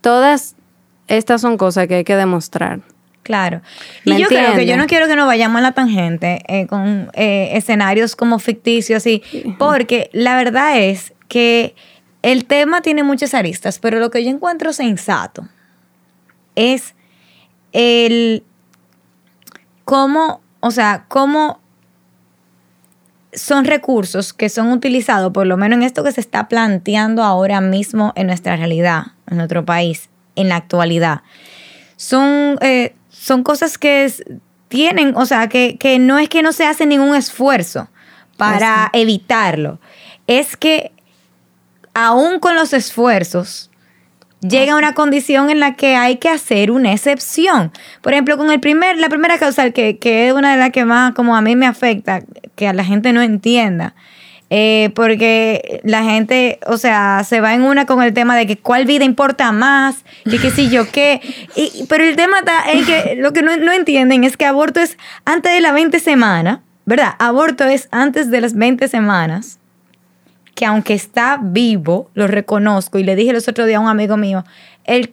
Todas estas son cosas que hay que demostrar. Claro. Y ¿Me yo creo que yo no quiero que nos vayamos a la tangente eh, con eh, escenarios como ficticios y porque la verdad es que el tema tiene muchas aristas, pero lo que yo encuentro sensato es el cómo, o sea, cómo son recursos que son utilizados, por lo menos en esto que se está planteando ahora mismo en nuestra realidad, en nuestro país, en la actualidad. Son, eh, son cosas que es- tienen, o sea, que, que no es que no se hace ningún esfuerzo para evitarlo, es que aún con los esfuerzos llega una condición en la que hay que hacer una excepción. Por ejemplo, con el primer, la primera causal, que, que es una de las que más como a mí me afecta, que a la gente no entienda. Eh, porque la gente, o sea, se va en una con el tema de que cuál vida importa más, que qué sé yo <laughs> qué. Y- pero el tema está en que lo que no, no entienden es que aborto es antes de las 20 semanas, ¿verdad? Aborto es antes de las 20 semanas que aunque está vivo, lo reconozco, y le dije los otros días a un amigo mío, él,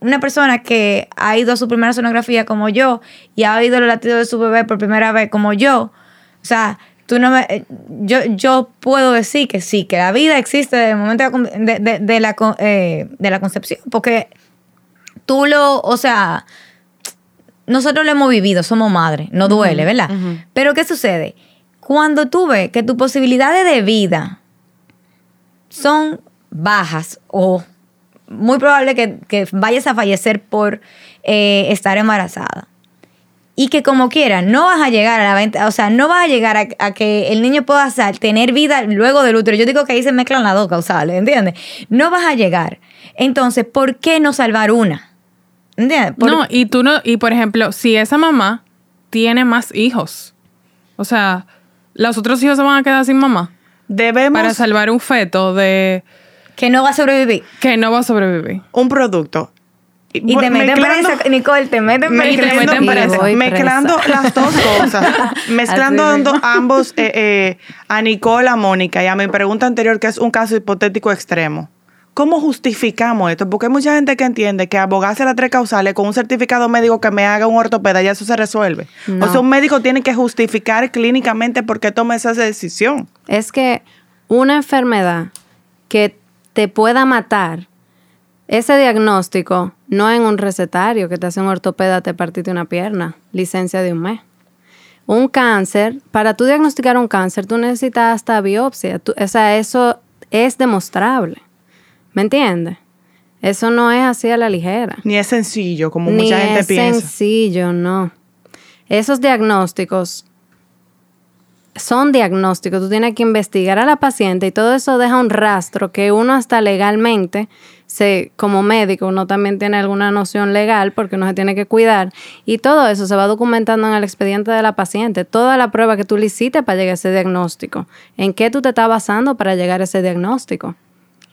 una persona que ha ido a su primera sonografía como yo y ha oído los latidos de su bebé por primera vez como yo, o sea, tú no me, eh, yo, yo puedo decir que sí, que la vida existe desde el momento de, de- la, eh, de la concepción, porque tú lo, o sea, nosotros lo hemos vivido, somos madres, no duele, ¿verdad? Pero ¿qué sucede? Cuando tú ves que tus posibilidades de vida son bajas o muy probable que, vayas a fallecer por eh, estar embarazada. Y que como quiera, no vas a llegar a la venta, o sea, no vas a llegar a, que el niño pueda tener vida luego del útero. Yo digo que ahí se mezclan las dos causales, ¿entiendes? No vas a llegar. Entonces, ¿por qué no salvar una? No, y tú no, y por ejemplo, si esa mamá tiene más hijos, o sea, los otros hijos se van a quedar sin mamá Debemos para salvar un feto de que no va a sobrevivir. que no va a sobrevivir. un producto. Y te meten presa, Nicole, te meten Y te presa. meten Y presa. voy mezclando presa. las dos <laughs> cosas, mezclando ambos eh, eh, a Nicole, a Mónica y a mi pregunta anterior, que es un caso hipotético extremo. ¿Cómo justificamos esto? Porque hay mucha gente que entiende que abogarse las tres causales con un certificado médico que me haga un ortopeda, ya eso se resuelve. No. O sea, un médico tiene que justificar clínicamente por qué toma esa decisión. Es que una enfermedad que te pueda matar, ese diagnóstico no en un recetario que te hace un ortopeda, te partiste una pierna, licencia de un mes. Un cáncer, para tú diagnosticar un cáncer, tú necesitas hasta biopsia. Tú- o sea, eso es demostrable. ¿Me entiendes? Eso no es así a la ligera. Ni es sencillo, como Ni mucha gente es piensa. sencillo, no. Esos diagnósticos son diagnósticos. Tú tienes que investigar a la paciente y todo eso deja un rastro que uno hasta legalmente, se, como médico, uno también tiene alguna noción legal porque uno se tiene que cuidar. Y todo eso se va documentando en el expediente de la paciente. Toda la prueba que tú le hiciste para llegar a ese diagnóstico. ¿En qué tú te estás basando para llegar a ese diagnóstico?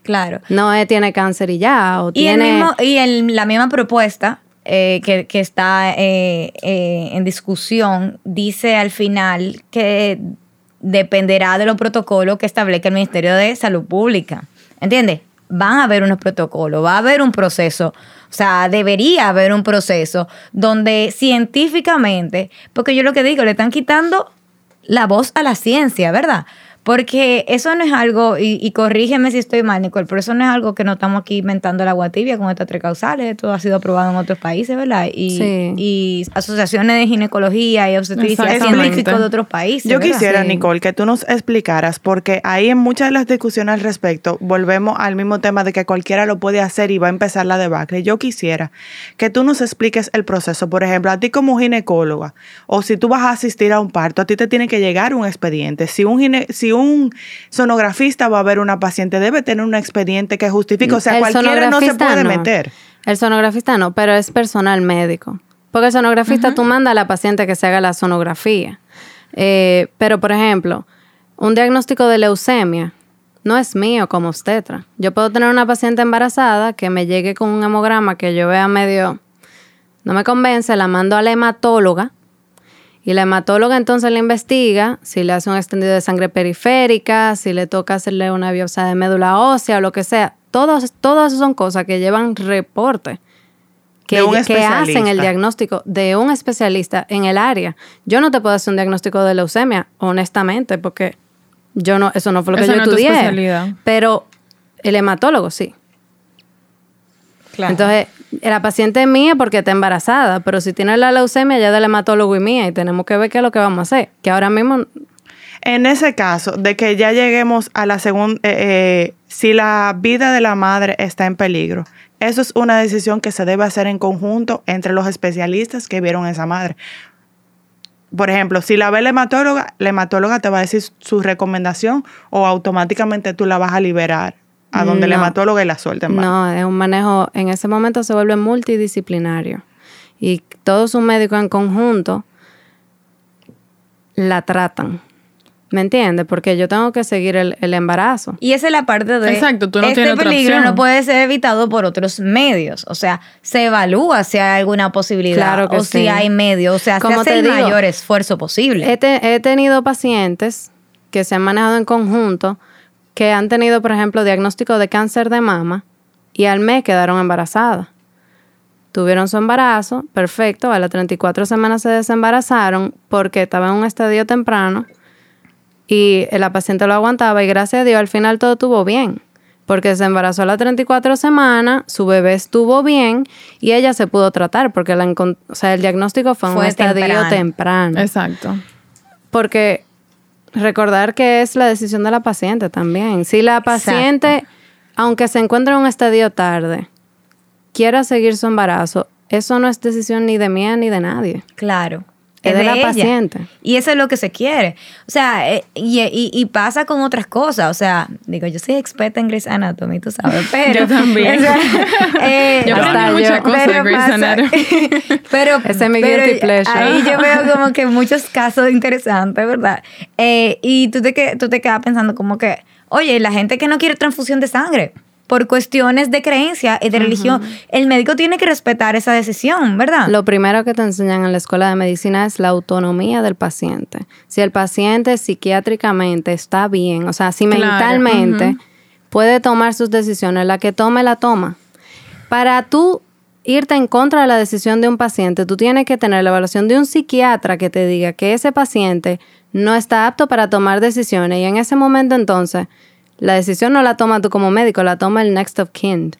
Claro. No es tiene cáncer y ya, o Y, el mismo, y el- la misma propuesta eh, que, que está eh, eh, en discusión dice al final que dependerá de los protocolos que establezca el Ministerio de Salud Pública. ¿Entiendes? Van a haber unos protocolos, va a haber un proceso, o sea, debería haber un proceso donde científicamente, porque yo lo que digo, le están quitando la voz a la ciencia, ¿verdad? Porque eso no es algo, y, y corrígeme si estoy mal, Nicole, pero eso no es algo que no estamos aquí inventando la agua tibia con estas tres causales. Esto ha sido aprobado en otros países, ¿verdad? Y, Sí. y asociaciones de ginecología y obstetricia científicos de otros países. Yo ¿verdad? quisiera, Sí. Nicole, que tú nos explicaras, porque ahí en muchas de las discusiones al respecto, volvemos al mismo tema de que cualquiera lo puede hacer y va a empezar la debacle. Yo quisiera que tú nos expliques el proceso. Por ejemplo, a ti como ginecóloga, o si tú vas a asistir a un parto, a ti te tiene que llegar un expediente. Si un, gine- si un sonografista va a ver una paciente, debe tener un expediente que justifique. O sea, El cualquiera no se puede no. meter. El sonografista no, pero es personal médico. Porque el sonografista tú mandas a la paciente que se haga la sonografía. Eh, pero, por ejemplo, un diagnóstico de leucemia no es mío como obstetra. Yo puedo tener una paciente embarazada que me llegue con un hemograma que yo vea medio... No me convence, la mando a la hematóloga y la hematóloga entonces le investiga si le hace un extendido de sangre periférica, si le toca hacerle una biopsia de médula ósea o lo que sea. Todos, todas son cosas que llevan reporte. Que, hacen el diagnóstico de un especialista en el área. Yo no te puedo hacer un diagnóstico de leucemia, honestamente, porque yo no, eso no fue lo que Eso yo no es tu estudié. especialidad. Pero el hematólogo sí. Claro. Entonces, la paciente es mía porque está embarazada, pero si tiene la leucemia ya del hematólogo y mía y tenemos que ver qué es lo que vamos a hacer. Que ahora mismo, En ese caso, de que ya lleguemos a la segunda, si la vida de la madre está en peligro, eso es una decisión que se debe hacer en conjunto entre los especialistas que vieron a esa madre. Por ejemplo, si la ve la hematóloga, la hematóloga te va a decir su recomendación o automáticamente tú la vas a liberar a donde la No. hematóloga y la suelta en no, es un manejo, en ese momento se vuelve multidisciplinario. Y todos sus médicos en conjunto la tratan. ¿Me entiendes? Porque yo tengo que seguir el, el embarazo. Y esa es la parte de Exacto, tú no este tienes peligro no puede ser evitado por otros medios. O sea, se evalúa si hay alguna posibilidad Claro que o sí. si hay medios. O sea, Como se hace te el digo, mayor esfuerzo posible. He, te- he tenido pacientes que se han manejado en conjunto que han tenido, por ejemplo, diagnóstico de cáncer de mama y al mes quedaron embarazadas. Tuvieron su embarazo, perfecto, a las 34 semanas se desembarazaron porque estaba en un estadio temprano y la paciente lo aguantaba y gracias a Dios al final todo estuvo bien. Porque se embarazó a las 34 semanas, su bebé estuvo bien y ella se pudo tratar porque la encon- o sea, el diagnóstico fue en un estadio temprano. temprano. Exacto. Porque recordar que es la decisión de la paciente también. Si la paciente, aunque se encuentre en un estadio tarde, quiera seguir su embarazo, eso no es decisión ni de mía ni de nadie. Claro. Es de la ella. paciente. Y eso es lo que se quiere. O sea, eh, y, y- y pasa con otras cosas. O sea, digo, yo soy experta en Grey's Anatomy, tú sabes, <laughs> pero... Yo también. <laughs> o sea, <laughs> eh, Yo aprendí hasta muchas cosas de pero Grey's pasa- Anatomy. pero, Ese es mi guilty pleasure. Ahí yo veo como que muchos casos interesantes, ¿verdad? Eh, y tú te, tú te quedas pensando como que, oye, la gente que no quiere transfusión de sangre por cuestiones de creencia y de religión, el médico tiene que respetar esa decisión, ¿verdad? Lo primero que te enseñan en la escuela de medicina es la autonomía del paciente. Si el paciente psiquiátricamente está bien, o sea, si Claro, mentalmente puede tomar sus decisiones, la que tome la toma. Para tú irte en contra de la decisión de un paciente, tú tienes que tener la evaluación de un psiquiatra que te diga que ese paciente no está apto para tomar decisiones y en ese momento entonces la decisión no la toma tú como médico, la toma el next of kin,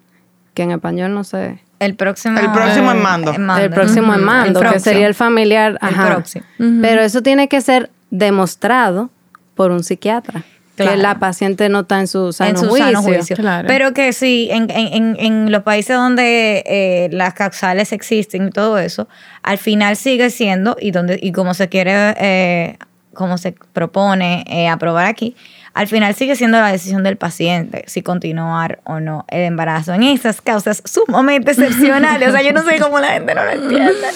que en español no sé. El próximo. El próximo en mando. El próximo en mando, El que sería el familiar. El Ajá. próximo. Pero eso tiene que ser demostrado por un psiquiatra. Claro. Que la paciente no está en su sano en su juicio. sano juicio. Claro. Pero que sí, en, en- en- en los países donde eh, las causales existen y todo eso, al final sigue siendo, y donde y como se quiere, eh, como se propone eh, aprobar aquí, al final sigue siendo la decisión del paciente si continuar o no el embarazo en esas causas sumamente <laughs> excepcionales. o sea, yo no sé cómo la gente no lo <laughs> entiende.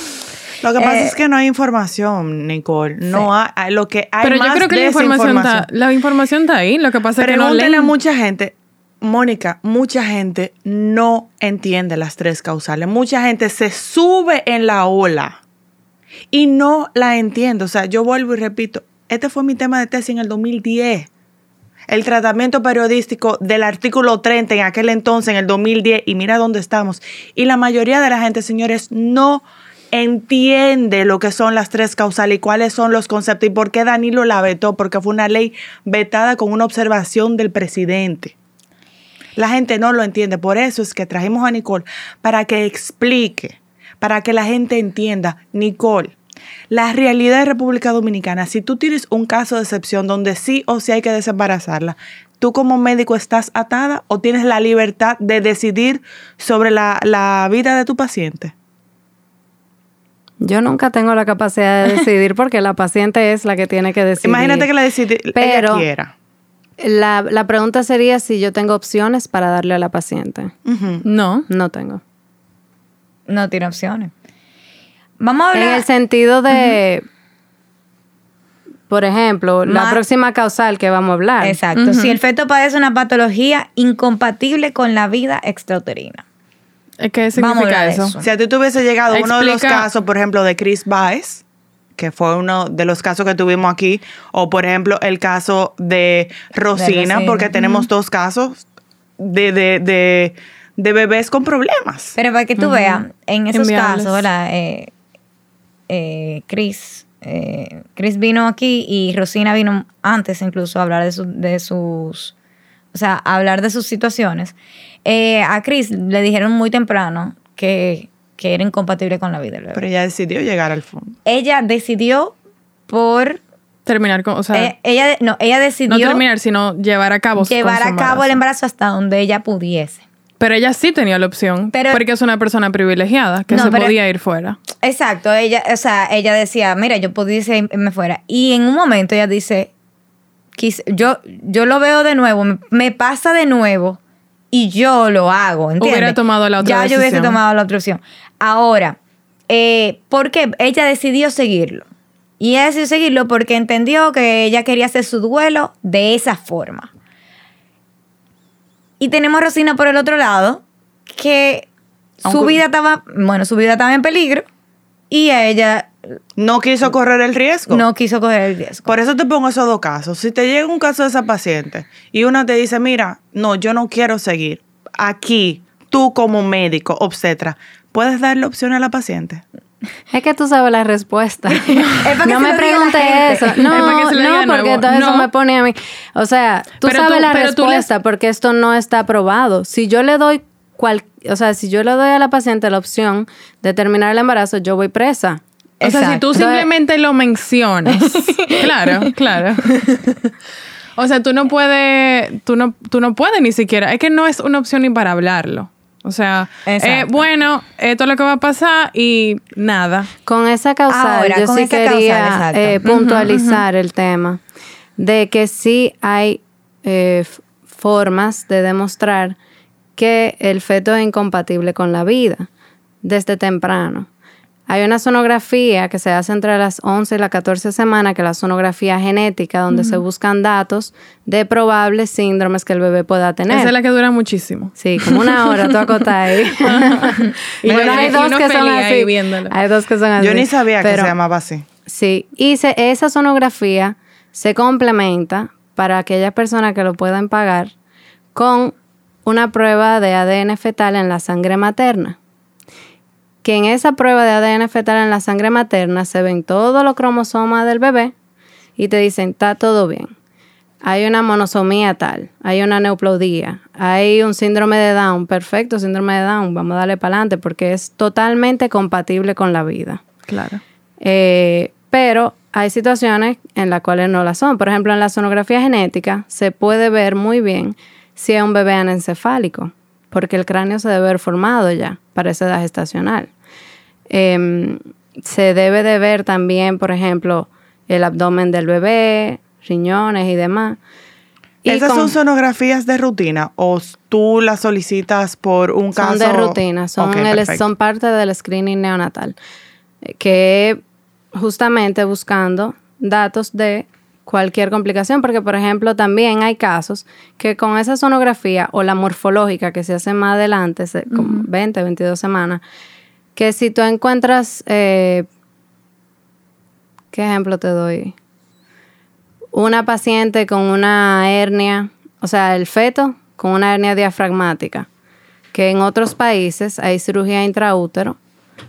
Lo que pasa Eh, es que no hay información, Nicole. No hay, hay- lo que hay Pero yo más creo que la información, está, la información está ahí. Lo que pasa es que no leen. a mucha gente, Mónica, mucha gente no entiende las tres causales. Mucha gente se sube en la ola y no la entiende. O sea, yo vuelvo y repito, este fue mi tema de tesis en el 2010. El tratamiento periodístico del artículo 30 en aquel entonces, en el 2010, y mira dónde estamos. Y la mayoría de la gente, señores, no entiende lo que son las tres causales y cuáles son los conceptos y por qué Danilo la vetó, porque fue una ley vetada con una observación del presidente. La gente no lo entiende, por eso es que trajimos a Nicole para que explique, para que la gente entienda. Nicole, la realidad de República Dominicana, si tú tienes un caso de excepción donde sí o sí hay que desembarazarla, ¿tú como médico estás atada o tienes la libertad de decidir sobre la, la vida de tu paciente? Yo nunca tengo la capacidad de decidir <laughs> porque la paciente es la que tiene que decidir. Imagínate que la decide, ella Pero- quiera. La, la pregunta sería si yo tengo opciones para darle a la paciente. No. No tengo. No tiene opciones. Vamos a En hablar. el sentido de, por ejemplo, la Ma- próxima causal que vamos a hablar. Exacto. Si el feto padece una patología incompatible con la vida extrauterina. ¿Eh, ¿Qué Vamos a significa hablar de eso? eso. Si a ti te hubiese llegado uno de los casos, por ejemplo, de Chris Baez, que fue uno de los casos que tuvimos aquí, o por ejemplo el caso de Rosina, Rosina. porque tenemos dos casos de, de, de, de bebés con problemas. Pero para que tú veas, en esos Enviables. casos, ¿verdad? Eh, eh, Chris, eh, Chris vino aquí y Rosina vino antes incluso a hablar de, su- de sus, o sea, a hablar de sus situaciones. Eh, a Chris le dijeron muy temprano que, que era incompatible con la vida del bebé. Pero ella decidió llegar al fondo. ella decidió por, Terminar con, o sea, eh, ella, no, ella no decidió terminar, sino llevar a cabo su- llevar a cabo el embarazo hasta donde ella pudiese. Pero ella sí tenía la opción, Pero- porque es una persona privilegiada, que No, se pero- podía ir fuera. Exacto, ella, o sea, ella decía, mira, yo pudiese irme fuera. Y en un momento ella dice, "Quis- yo, yo lo veo de nuevo, me, me pasa de nuevo y yo lo hago, ¿entiendes? Hubiera tomado la otra Ya yo hubiese tomado la otra opción. Ahora, eh, ¿por qué? Ella decidió seguirlo. Y ella decidió seguirlo porque entendió que ella quería hacer su duelo de esa forma. Y tenemos a Rosina por el otro lado, que su vida estaba, bueno, su vida estaba en peligro y a ella No quiso correr el riesgo. no quiso coger el riesgo. Por eso te pongo esos dos casos. Si te llega un caso de esa paciente y una te dice, mira, no, yo no quiero seguir. Aquí, tú como médico, obstetra, ¿puedes darle opción a la paciente? Es que tú sabes la respuesta. <laughs> no me preguntes eso. No, no, porque todo eso No. me pone a mí. O sea, tú Pero sabes tú- la les- respuesta porque esto no está aprobado. Si yo le doy cual, o sea, si yo le doy a la paciente la opción de terminar el embarazo, yo voy presa. O sea, si tú simplemente lo mencionas. <laughs> claro, claro. O sea, tú no puedes, tú no, tú no puedes ni siquiera. Es que no es una opción ni para hablarlo. O sea, eh, bueno, esto es lo que va a pasar y nada. Con esa causal, Ahora, yo con sí esa causal, quería eh, puntualizar el tema de que sí hay eh, formas de demostrar que el feto es incompatible con la vida desde temprano. Hay una sonografía que se hace entre las 11 y las 14 semanas, que es la sonografía genética, donde se buscan datos de probables síndromes que el bebé pueda tener. Esa es la que dura muchísimo. Sí, como una hora, tú acotás ahí. <laughs> Y Bueno, hay dos que son así. Hay dos que son así. Yo ni sabía que se llamaba así. Sí, y se- esa sonografía se complementa para aquellas personas que lo puedan pagar con una prueba de ADN fetal en la sangre materna. Que en esa prueba de ADN fetal en la sangre materna se ven todos los cromosomas del bebé y te dicen, está todo bien. Hay una monosomía tal, hay una neoplaudía, hay un síndrome de Down, perfecto síndrome de Down, vamos a darle para adelante porque es totalmente compatible con la vida. Claro. Eh, pero hay situaciones en las cuales no la son. Por ejemplo, en la sonografía genética se puede ver muy bien si es un bebé anencefálico, porque el cráneo se debe ver formado ya para esa edad gestacional. Em, se debe de ver también, por ejemplo, el abdomen del bebé, riñones y demás. Y ¿Esas con- son sonografías de rutina o tú las solicitas por un caso? son de rutina, son, el- parte del screening neonatal, eh, que justamente buscando datos de cualquier complicación, porque por ejemplo también hay casos que con esa sonografía o la morfológica que se hace más adelante, se- como 20, 22 semanas, que si tú encuentras, eh, ¿qué ejemplo te doy? Una paciente con una hernia, o sea, el feto con una hernia diafragmática, que en otros países hay cirugía intraútero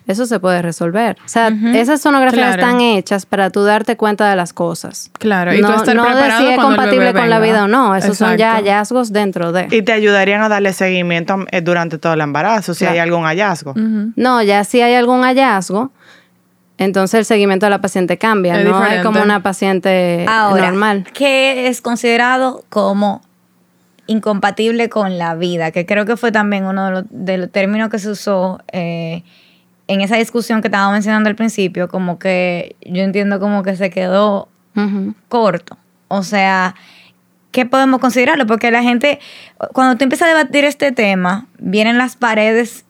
eso se puede resolver. O sea, esas sonografías Claro. están hechas para tú darte cuenta de las cosas. Claro, y no, tú estar no de si es compatible con la vida o no. Esos son ya hallazgos dentro de. Y te ayudarían a darle seguimiento eh, durante todo el embarazo, si Claro. hay algún hallazgo. No, ya si hay algún hallazgo, entonces el seguimiento de la paciente cambia. Es no es como una paciente Ahora, normal. ¿qué es considerado como incompatible con la vida? Que creo que fue también uno de los, de los términos que se usó eh, en esa discusión que estaba mencionando al principio, como que yo entiendo como que se quedó corto. O sea, ¿qué podemos considerarlo? Porque la gente, cuando tú empiezas a debatir este tema, vienen las paredes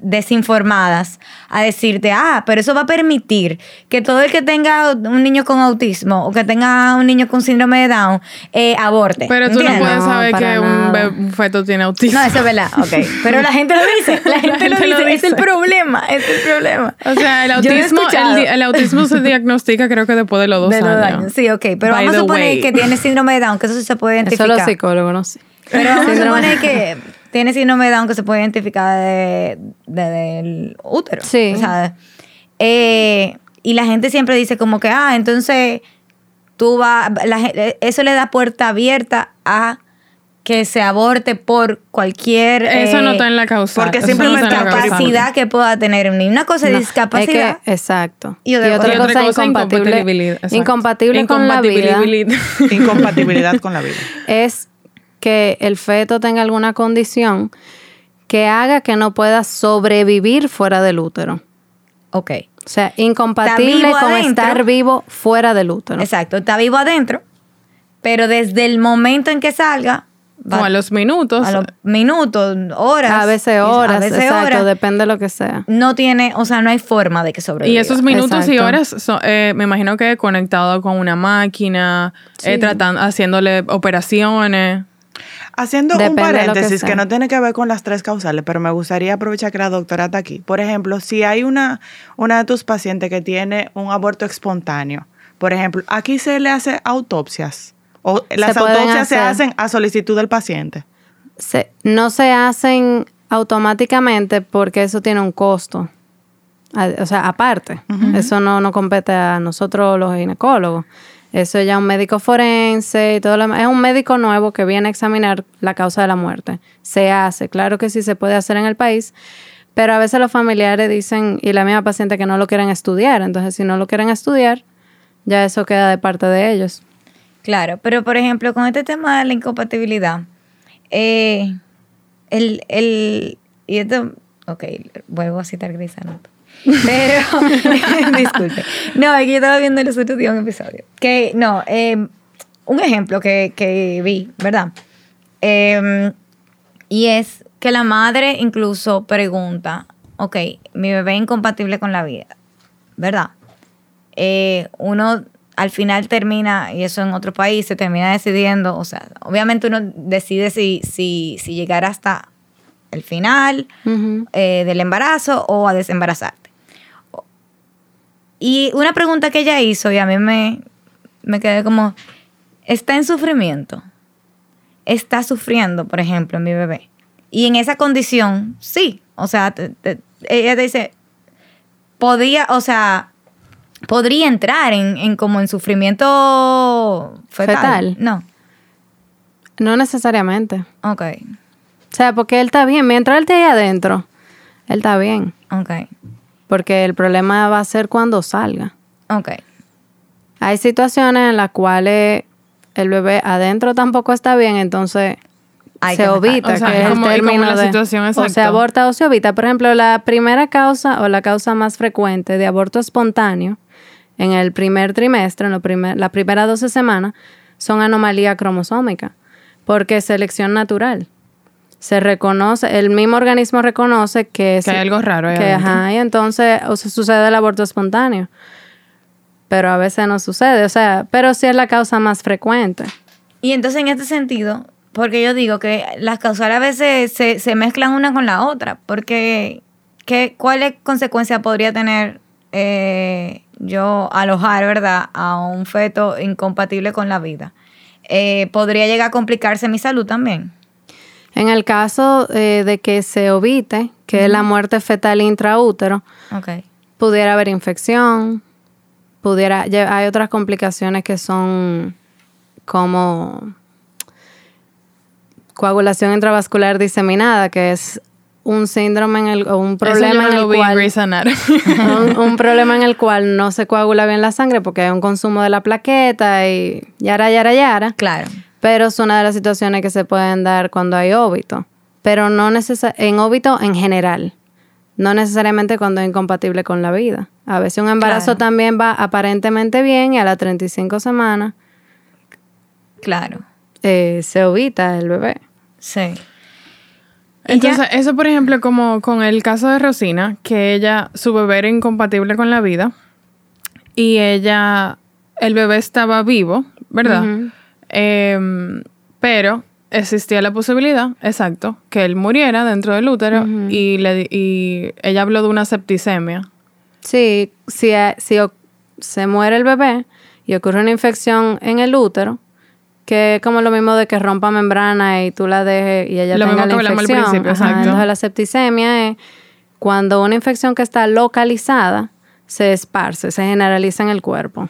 desinformadas a decirte, ah, pero eso va a permitir que todo el que tenga un niño con autismo o que tenga un niño con síndrome de Down eh, aborte. Pero tú no puedes No, saber que un, un feto tiene autismo. No, eso es verdad, ok. Pero la gente lo dice, la <laughs> gente, lo, gente dice, lo es el problema, es el problema. O sea, el autismo, el, autismo se diagnostica creo que después de los dos De años. Sí, ok. Pero By vamos a suponer way. que tiene síndrome de Down, que eso sí se puede Eso identificar. los psicólogos, no sé. Pero vamos a suponer que tiene síndrome de Down que se puede identificar de, de- del útero. Sí. O sea, eh, y la gente siempre dice como que, ah, entonces tú vas, la gen- eso le da puerta abierta a que se aborte por cualquier Eso no eh, está en la causa. porque Eso simplemente no discapacidad que pueda tener un niño. Una cosa es No, discapacidad. es que- exacto. Y Y otra cosa- otra cosa, incompatible, incompatibilidad, exacto. incompatible con la vida Incompatibilidad. Incompatibilidad con la vida. <laughs> es que el feto tenga alguna condición que haga que no pueda sobrevivir fuera del útero. Ok. O sea, incompatible con adentro. estar vivo fuera del útero. Exacto. Está vivo adentro, pero desde el momento en que salga, va- O a los minutos. a los minutos, horas. A veces horas, a veces exacto, horas, depende de lo que sea. no tiene, o sea, no hay forma de que sobreviva. Y esos minutos y horas, son, eh, me imagino que conectado con una máquina, eh, tratando, haciéndole operaciones. Haciendo un Depende que paréntesis que, no tiene que ver con las tres causales, pero me gustaría aprovechar que la doctora está aquí. Por ejemplo, si hay una, una de tus pacientes que tiene un aborto espontáneo, por ejemplo, aquí se le hace autopsias. O las autopsias se hacen a solicitud del paciente. Se- no se hacen automáticamente porque eso tiene un costo. O sea, aparte. Eso no, no compete a nosotros los ginecólogos. Eso es ya un médico forense y todo lo demás. Es un médico nuevo que viene a examinar la causa de la muerte. Se hace, claro que sí se puede hacer en el país, pero a veces los familiares dicen, y la misma paciente, que no lo quieren estudiar. Entonces, si no lo quieren estudiar, ya eso queda de parte de ellos. Claro, pero por ejemplo, con este tema de la incompatibilidad, eh, el, el, y esto, ok, vuelvo a citar Grey's Anatomy. Pero, <laughs> disculpe. No, es que yo estaba viendo los otros días un episodio. Que, no, eh, un ejemplo que, que vi, ¿verdad? Eh, y es que la madre incluso pregunta, ok, mi bebé es incompatible con la vida, ¿verdad? eh, uno al final termina, y eso en otro país, se termina decidiendo, o sea, obviamente uno decide si, si, si llegar hasta el final eh, del embarazo o a desembarazarte. Y una pregunta que ella hizo, y a mí me, me quedé como, ¿está en sufrimiento? ¿Está sufriendo, por ejemplo, mi bebé? Y en esa condición, sí. O sea, te- te- ella te dice, podía, o sea, podría entrar en, en como en sufrimiento fetal. Fetal. No. No necesariamente. Ok. O sea, porque él está bien. Mientras él esté ahí adentro, él está bien. Ok. Porque el problema va a ser cuando salga. Ok. Hay situaciones en las cuales el bebé adentro tampoco está bien, entonces Hay se que evita O sea, que es como- el y como término la de situación o se aborta o se evita. Por ejemplo, la primera causa o la causa más frecuente de aborto espontáneo en el primer trimestre, en lo primer, las primeras 12 semanas, son anomalías cromosómicas, porque es selección natural. Se reconoce, el mismo organismo reconoce que, es- hay algo raro ahí que, ajá, y entonces o sea, sucede el aborto espontáneo. Pero a veces no sucede, o sea, pero sí es la causa más frecuente. Y entonces en este sentido, porque yo digo que las causales a veces se, se mezclan una con la otra, porque ¿qué, ¿cuáles consecuencias podría tener eh, yo alojar, verdad, a un feto incompatible con la vida? Eh, ¿Podría llegar a complicarse mi salud también? En el caso eh, de que se ovite, que es la muerte fetal intraútero, pudiera haber infección, pudiera, ya hay otras complicaciones que son como coagulación intravascular diseminada, que es un síndrome en el, o un problema en el cual <laughs> <laughs> un problema en el cual no se coagula bien la sangre porque hay un consumo de la plaqueta y yara, yara, yara. Claro. Pero es una de las situaciones que se pueden dar cuando hay óbito. Pero no en óbito en general. No necesariamente cuando es incompatible con la vida. A veces un embarazo Claro. también va aparentemente bien y a las 35 semanas Claro. eh, se ovita el bebé. Sí. Entonces, eso por ejemplo, como con el caso de Rosina, que ella, su bebé era incompatible con la vida y ella, el bebé estaba vivo, ¿verdad? Ujú. Em, pero existía la posibilidad, exacto, que él muriera dentro del útero y, le, y ella habló de una septicemia. Sí, si, eh, si se muere el bebé y ocurre una infección en el útero, que es como lo mismo de que rompa membrana y tú la dejes y ella Lo tenga mismo la que hablamos al principio, Ajá, exacto. Entonces la septicemia es cuando una infección que está localizada se esparce, se generaliza en el cuerpo.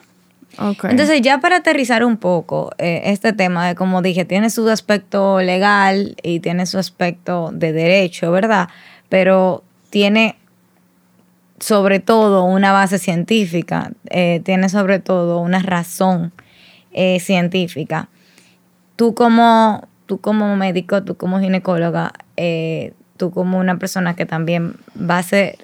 Entonces, ya para aterrizar un poco eh, este tema de, como dije, tiene su aspecto legal y tiene su aspecto de derecho, ¿verdad? Pero tiene sobre todo una base científica, eh, tiene sobre todo una razón eh, científica. Tú como, tú como médico, tú como ginecóloga, tú como una persona que también va a ser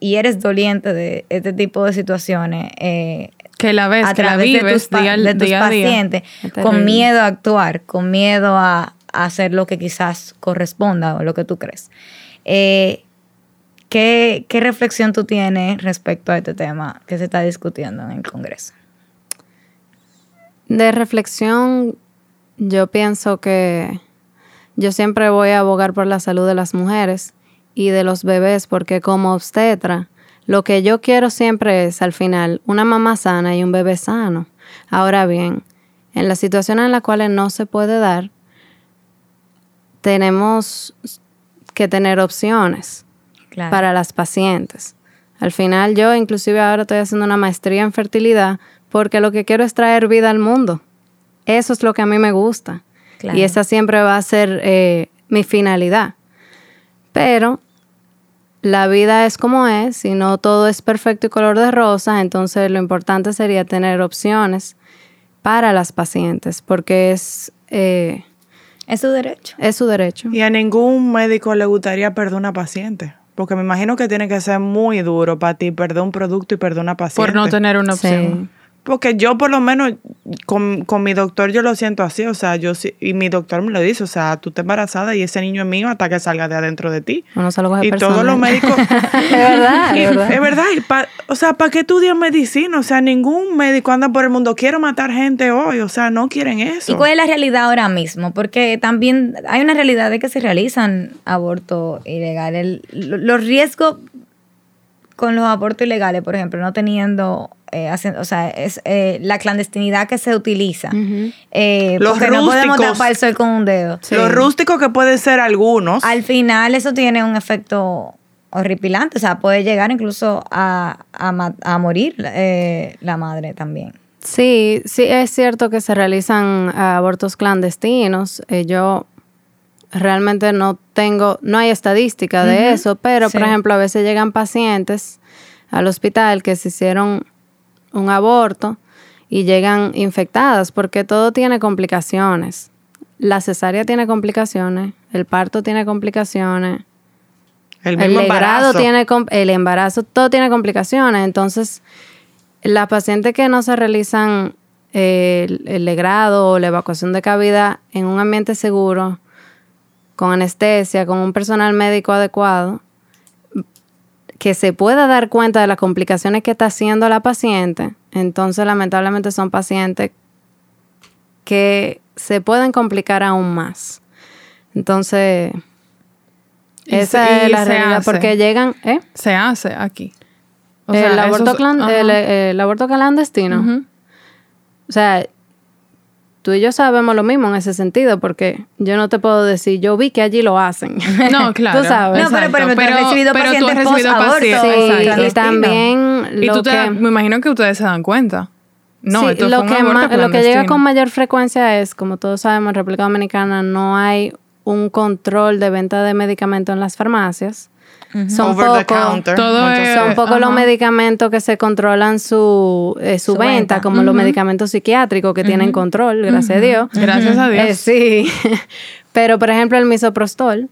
y eres doliente de este tipo de situaciones, eh, que la ves, a que la través de tus, día, de tus día a día. pacientes, Es con miedo a actuar, con miedo a, a hacer lo que quizás corresponda o lo que tú crees. Eh, ¿qué, qué reflexión tú tienes respecto a este tema que se está discutiendo en el Congreso? De reflexión, yo pienso que yo siempre voy a abogar por la salud de las mujeres y de los bebés, porque como obstetra, lo que yo quiero siempre es, al final, una mamá sana y un bebé sano. Ahora bien, en las situaciones en las cuales no se puede dar, tenemos que tener opciones Claro. para las pacientes. Al final yo inclusive ahora estoy haciendo una maestría en fertilidad porque lo que quiero es traer vida al mundo. Eso es lo que a mí me gusta. Claro. Y esa siempre va a ser eh, mi finalidad. Pero la vida es como es y no todo es perfecto y color de rosa, entonces lo importante sería tener opciones para las pacientes porque es, eh, Es su derecho. es su derecho. Y a ningún médico le gustaría perder una paciente. Porque me imagino que tiene que ser muy duro para ti perder un producto y perder una paciente. Por no tener una opción. Sí. Porque yo por lo menos con, con mi doctor yo lo siento así, o sea, yo sí, y mi doctor me lo dice, o sea, tú estás embarazada y ese niño es mío hasta que salga de adentro de ti. Uno se lo coge Y personal. todos los médicos... <laughs> es verdad, <laughs> Y es verdad. Es verdad, y pa- o sea, ¿para qué estudias medicina? O sea, ningún médico anda por el mundo, quiero matar gente hoy, o sea, no quieren eso. ¿Y cuál es la realidad ahora mismo? Porque también hay una realidad de que se realizan abortos ilegales. Los riesgos con los abortos ilegales, por ejemplo, no teniendo, eh, hacen- o sea, es eh, la clandestinidad que se utiliza. Ujú. Eh, Los porque no podemos tapar el sol con un dedo. Lo rústico que pueden ser algunos. Al final eso tiene un efecto horripilante, o sea, puede llegar incluso a, a a morir eh, la madre también. Sí, sí, es cierto que se realizan abortos clandestinos. Eh, yo realmente no tengo, no hay estadística de eso, pero por ejemplo, a veces llegan pacientes al hospital que se hicieron un aborto y llegan infectadas porque todo tiene complicaciones. La cesárea tiene complicaciones, el parto tiene complicaciones, el mismo embarazo. tiene el embarazo, todo tiene complicaciones. Entonces, las pacientes que no se realizan eh, el, el legrado o la evacuación de cavidad en un ambiente seguro, con anestesia, con un personal médico adecuado, que se pueda dar cuenta de las complicaciones que está haciendo la paciente, entonces lamentablemente son pacientes que se pueden complicar aún más. Entonces, esa se- es la realidad, hace. porque llegan, ¿eh? Se hace aquí. O el, sea, aborto el, el clandestino. O sea, tú y yo sabemos lo mismo en ese sentido, porque yo no te puedo decir, yo vi que allí lo hacen. No, <laughs> claro. Tú sabes. No, pero- pero tú has recibido pero tú has pacientes recibido pacientes- Sí, exacto. y también Y tú te, que, me imagino que ustedes se dan cuenta. No, Sí, esto lo, fue un que aborto lo que llega con mayor frecuencia es, como todos sabemos, en República Dominicana no hay un control de venta de medicamentos en las farmacias. Son Over the poco- counter. Todo Muchos- es- Son pocos los Ajá. medicamentos que se controlan su, eh, su, Su venta, venta. como los medicamentos psiquiátricos que tienen control, gracias a Dios. Gracias a Dios. Eh, sí. <laughs> Pero, por ejemplo, el misoprostol,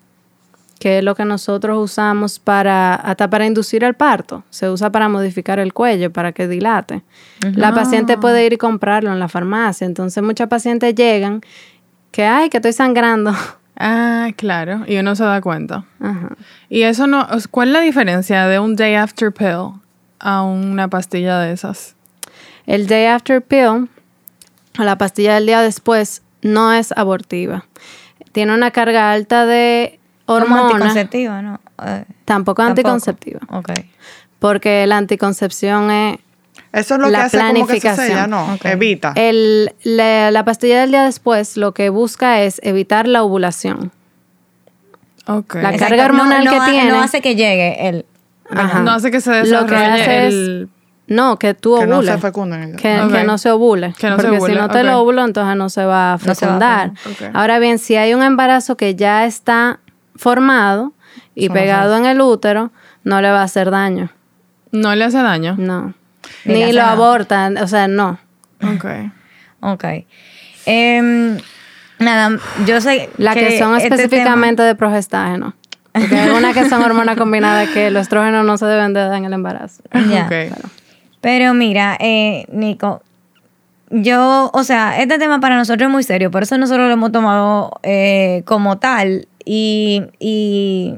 que es lo que nosotros usamos para, hasta para inducir el parto, se usa para modificar el cuello, para que dilate. La paciente puede ir y comprarlo en la farmacia. Entonces, muchas pacientes llegan que, ay, que estoy sangrando. Ah, claro. Y uno se da cuenta. Ajá. Y eso no... ¿Cuál es la diferencia de un day after pill a una pastilla de esas? El day after pill, o la pastilla del día después, no es abortiva. Tiene una carga alta de Como hormonas, anticonceptiva, ¿no? Eh, tampoco tampoco. anticonceptiva, Ok. porque la anticoncepción es Eso es lo que La hace como que se planificación. Evita. el, la, la pastilla del día después lo que busca es evitar la ovulación. Ok. La Exacto. carga hormonal no, que no tiene. No hace que llegue el... Ajá. No hace que se Lo que desarrolle hace es- el... No, que tú que no ovules. se fecunden. Que, Ok. que no se ovule. Que no se porque ovule, si no te lo ovulo, entonces no se va a No se va a fecundar. ok. Ahora bien, si hay un embarazo que ya está formado y pegado en el útero, no le va a hacer daño. No le hace daño. No. Ni lo nada. abortan. O sea, no. Ok. Ok. Em, nada, yo sé Las que, son este específicamente de progestágeno. Porque hay que son hormonas <laughs> combinadas que los estrógenos no se deben de dar en el embarazo. Ok. Pero mira, eh, Nico, yo, o sea, este tema para nosotros es muy serio, por eso nosotros lo hemos tomado eh, como tal y, y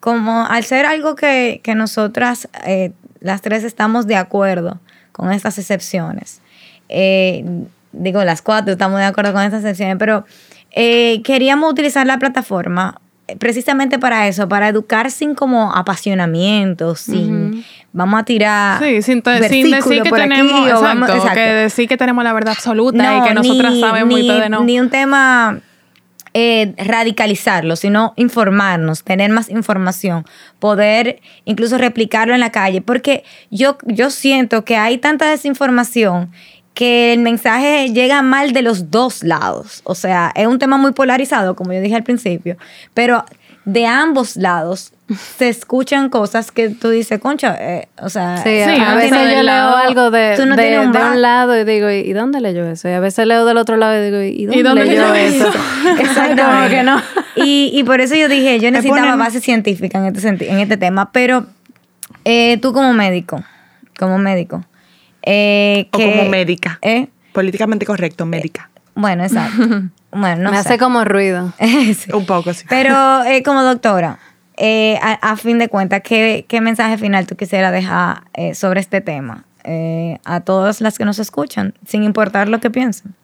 como al ser algo que, que nosotras, eh, las tres, estamos de acuerdo con estas excepciones. Eh, digo, las cuatro estamos de acuerdo con estas excepciones, pero eh, queríamos utilizar la plataforma eh, precisamente para eso, para educar sin como apasionamiento, sin vamos a tirar Sí, sin, decir que por tenemos... o exacto, vamos- exacto. Que decir que tenemos la verdad absoluta y que nosotras ni- sabemos y ni- ustedes no. Ni un tema eh, radicalizarlo, sino informarnos, tener más información, poder incluso replicarlo en la calle, porque yo, yo siento que hay tanta desinformación que el mensaje llega mal de los dos lados. O sea, es un tema muy polarizado, como yo dije al principio, pero de ambos lados se escuchan cosas que tú dices, concha, eh, o sea, Sí, Sí, a, veces yo leo algo de, tú no de- un de un lado y digo, ¿y dónde leyó eso? Y a veces leo del otro lado y digo, ¿y dónde, dónde leyó leyó eso? eso? <laughs> Exactamente. Que no. Y, y por eso yo dije, yo necesitaba ponen- base científica en este, en este tema, pero eh, tú como médico, como médico, eh, O que- como médica. ¿eh? Políticamente correcto, médica. Bueno, exacto. <laughs> Bueno, no Me sé. hace como ruido. <laughs> Sí. Un poco, sí. Pero <laughs> eh, como doctora, eh, a, a fin de cuentas, ¿qué, qué mensaje final tú quisieras dejar eh, sobre este tema eh, a todas las que nos escuchan, sin importar lo que piensen?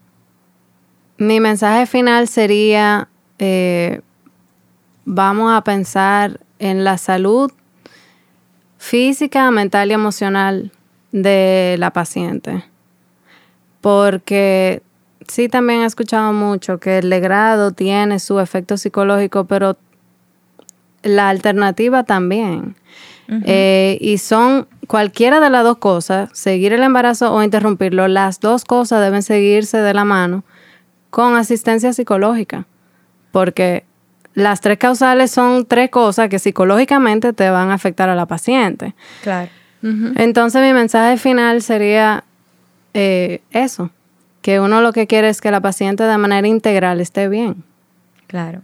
Mi mensaje final sería, eh, vamos a pensar en la salud física, mental y emocional de la paciente. Porque sí también he escuchado mucho que el legrado tiene su efecto psicológico, pero la alternativa también. Eh, y son cualquiera de las dos cosas, seguir el embarazo o interrumpirlo, las dos cosas deben seguirse de la mano con asistencia psicológica, porque las tres causales son tres cosas que psicológicamente te van a afectar a la paciente. Claro. Entonces mi mensaje final sería eh, eso, que uno lo que quiere es que la paciente de manera integral esté bien Claro.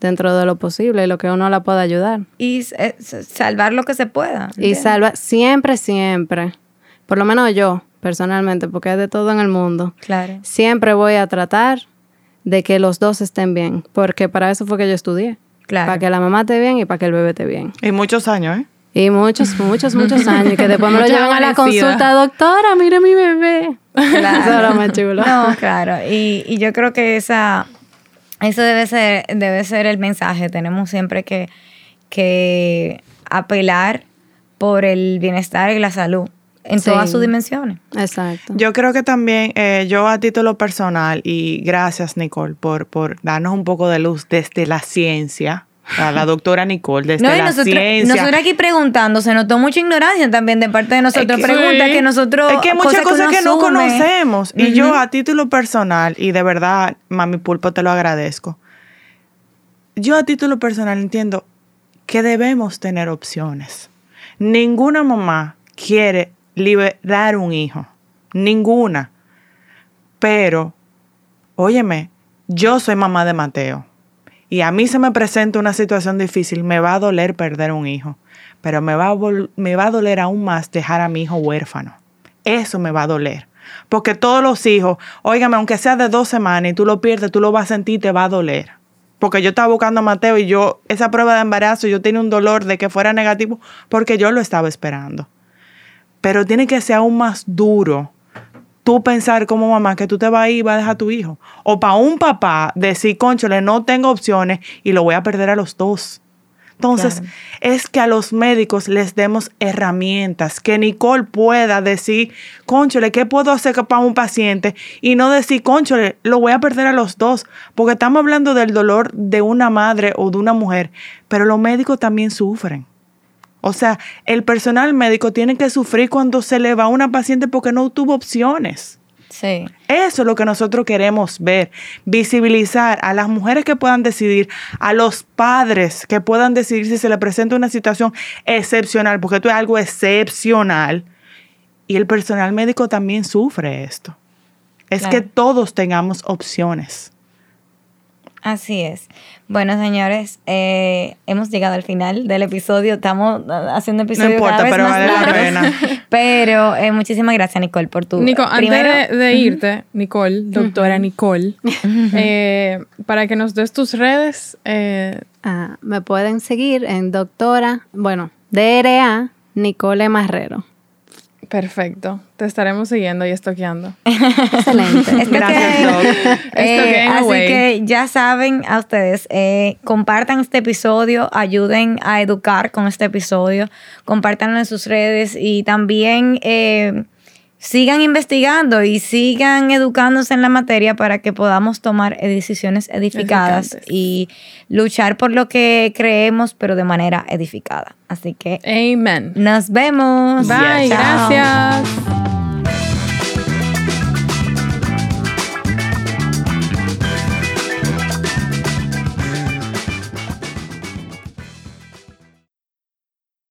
dentro de lo posible y lo que uno la pueda ayudar. Y eh, salvar lo que se pueda. Y salva siempre, siempre, por lo menos yo personalmente, porque es de todo en el mundo, Claro. siempre voy a tratar de que los dos estén bien, porque para eso fue que yo estudié. Claro. Para que la mamá esté bien y para que el bebé esté bien. Y muchos años, ¿eh? Y muchos, muchos, muchos años. Y que después me lo llevan a la consulta, doctora, mire mi bebé. Claro. Eso era más chulo. No, claro. Y, y yo creo que esa, eso debe ser, debe ser el mensaje. Tenemos siempre que, que apelar por el bienestar y la salud en Sí. todas sus dimensiones. Exacto. Yo creo que también, eh, yo a título personal, y gracias Nicole por, por darnos un poco de luz desde la ciencia, a la doctora Nicole, desde No, y la nosotros, ciencia. nosotros aquí preguntando, se notó mucha ignorancia también de parte de nosotros. Es que- Preguntas sí. que nosotros. Es que hay muchas cosas que no conocemos. Y yo a título personal, y de verdad, mami pulpo, te lo agradezco. Yo a título personal entiendo que debemos tener opciones. Ninguna mamá quiere liberar un hijo. Ninguna. Pero, óyeme, yo soy mamá de Mateo. Y a mí se me presenta una situación difícil, me va a doler perder un hijo. Pero me va a, me va a doler aún más dejar a mi hijo huérfano. Eso me va a doler. Porque todos los hijos, óigame, aunque sea de dos semanas y tú lo pierdes, tú lo vas a sentir y te va a doler. Porque yo estaba buscando a Mateo y yo, esa prueba de embarazo, yo tenía un dolor de que fuera negativo porque yo lo estaba esperando. Pero tiene que ser aún más duro tú pensar como mamá que tú te vas a ir y vas a dejar a tu hijo. O para un papá decir, conchole, no tengo opciones y lo voy a perder a los dos. Entonces, Claro. es que a los médicos les demos herramientas, que Nicole pueda decir, conchole, ¿qué puedo hacer para un paciente? Y no decir, conchole, lo voy a perder a los dos, porque estamos hablando del dolor de una madre o de una mujer, pero los médicos también sufren. O sea, el personal médico tiene que sufrir cuando se le va a una paciente porque no tuvo opciones. Sí. Eso es lo que nosotros queremos ver, visibilizar a las mujeres que puedan decidir, a los padres que puedan decidir si se le presenta una situación excepcional, porque esto es algo excepcional. Y el personal médico también sufre esto. Es Claro. que todos tengamos opciones. Así es. Bueno, señores, eh, hemos llegado al final del episodio. Estamos ah, haciendo episodios importa, cada vez pero más vale la pena. <laughs> Pero eh, muchísimas gracias, Nicole, por tu Nico, antes primero. de, de irte, Nicole, doctora Nicole, <laughs> eh, para que nos des tus redes, eh, Ah, me pueden seguir en doctora, bueno, DRA Nicole Marrero. Perfecto. Te estaremos siguiendo y estoqueando. <laughs> Excelente. <laughs> Esto Gracias, Doc. Eh, así away. que ya saben a ustedes, eh, compartan este episodio, ayuden a educar con este episodio, compártanlo en sus redes y también eh, sigan investigando y sigan educándose en la materia para que podamos tomar decisiones edificadas y luchar por lo que creemos, pero de manera edificada. Así que Amen. nos vemos. Bye, gracias.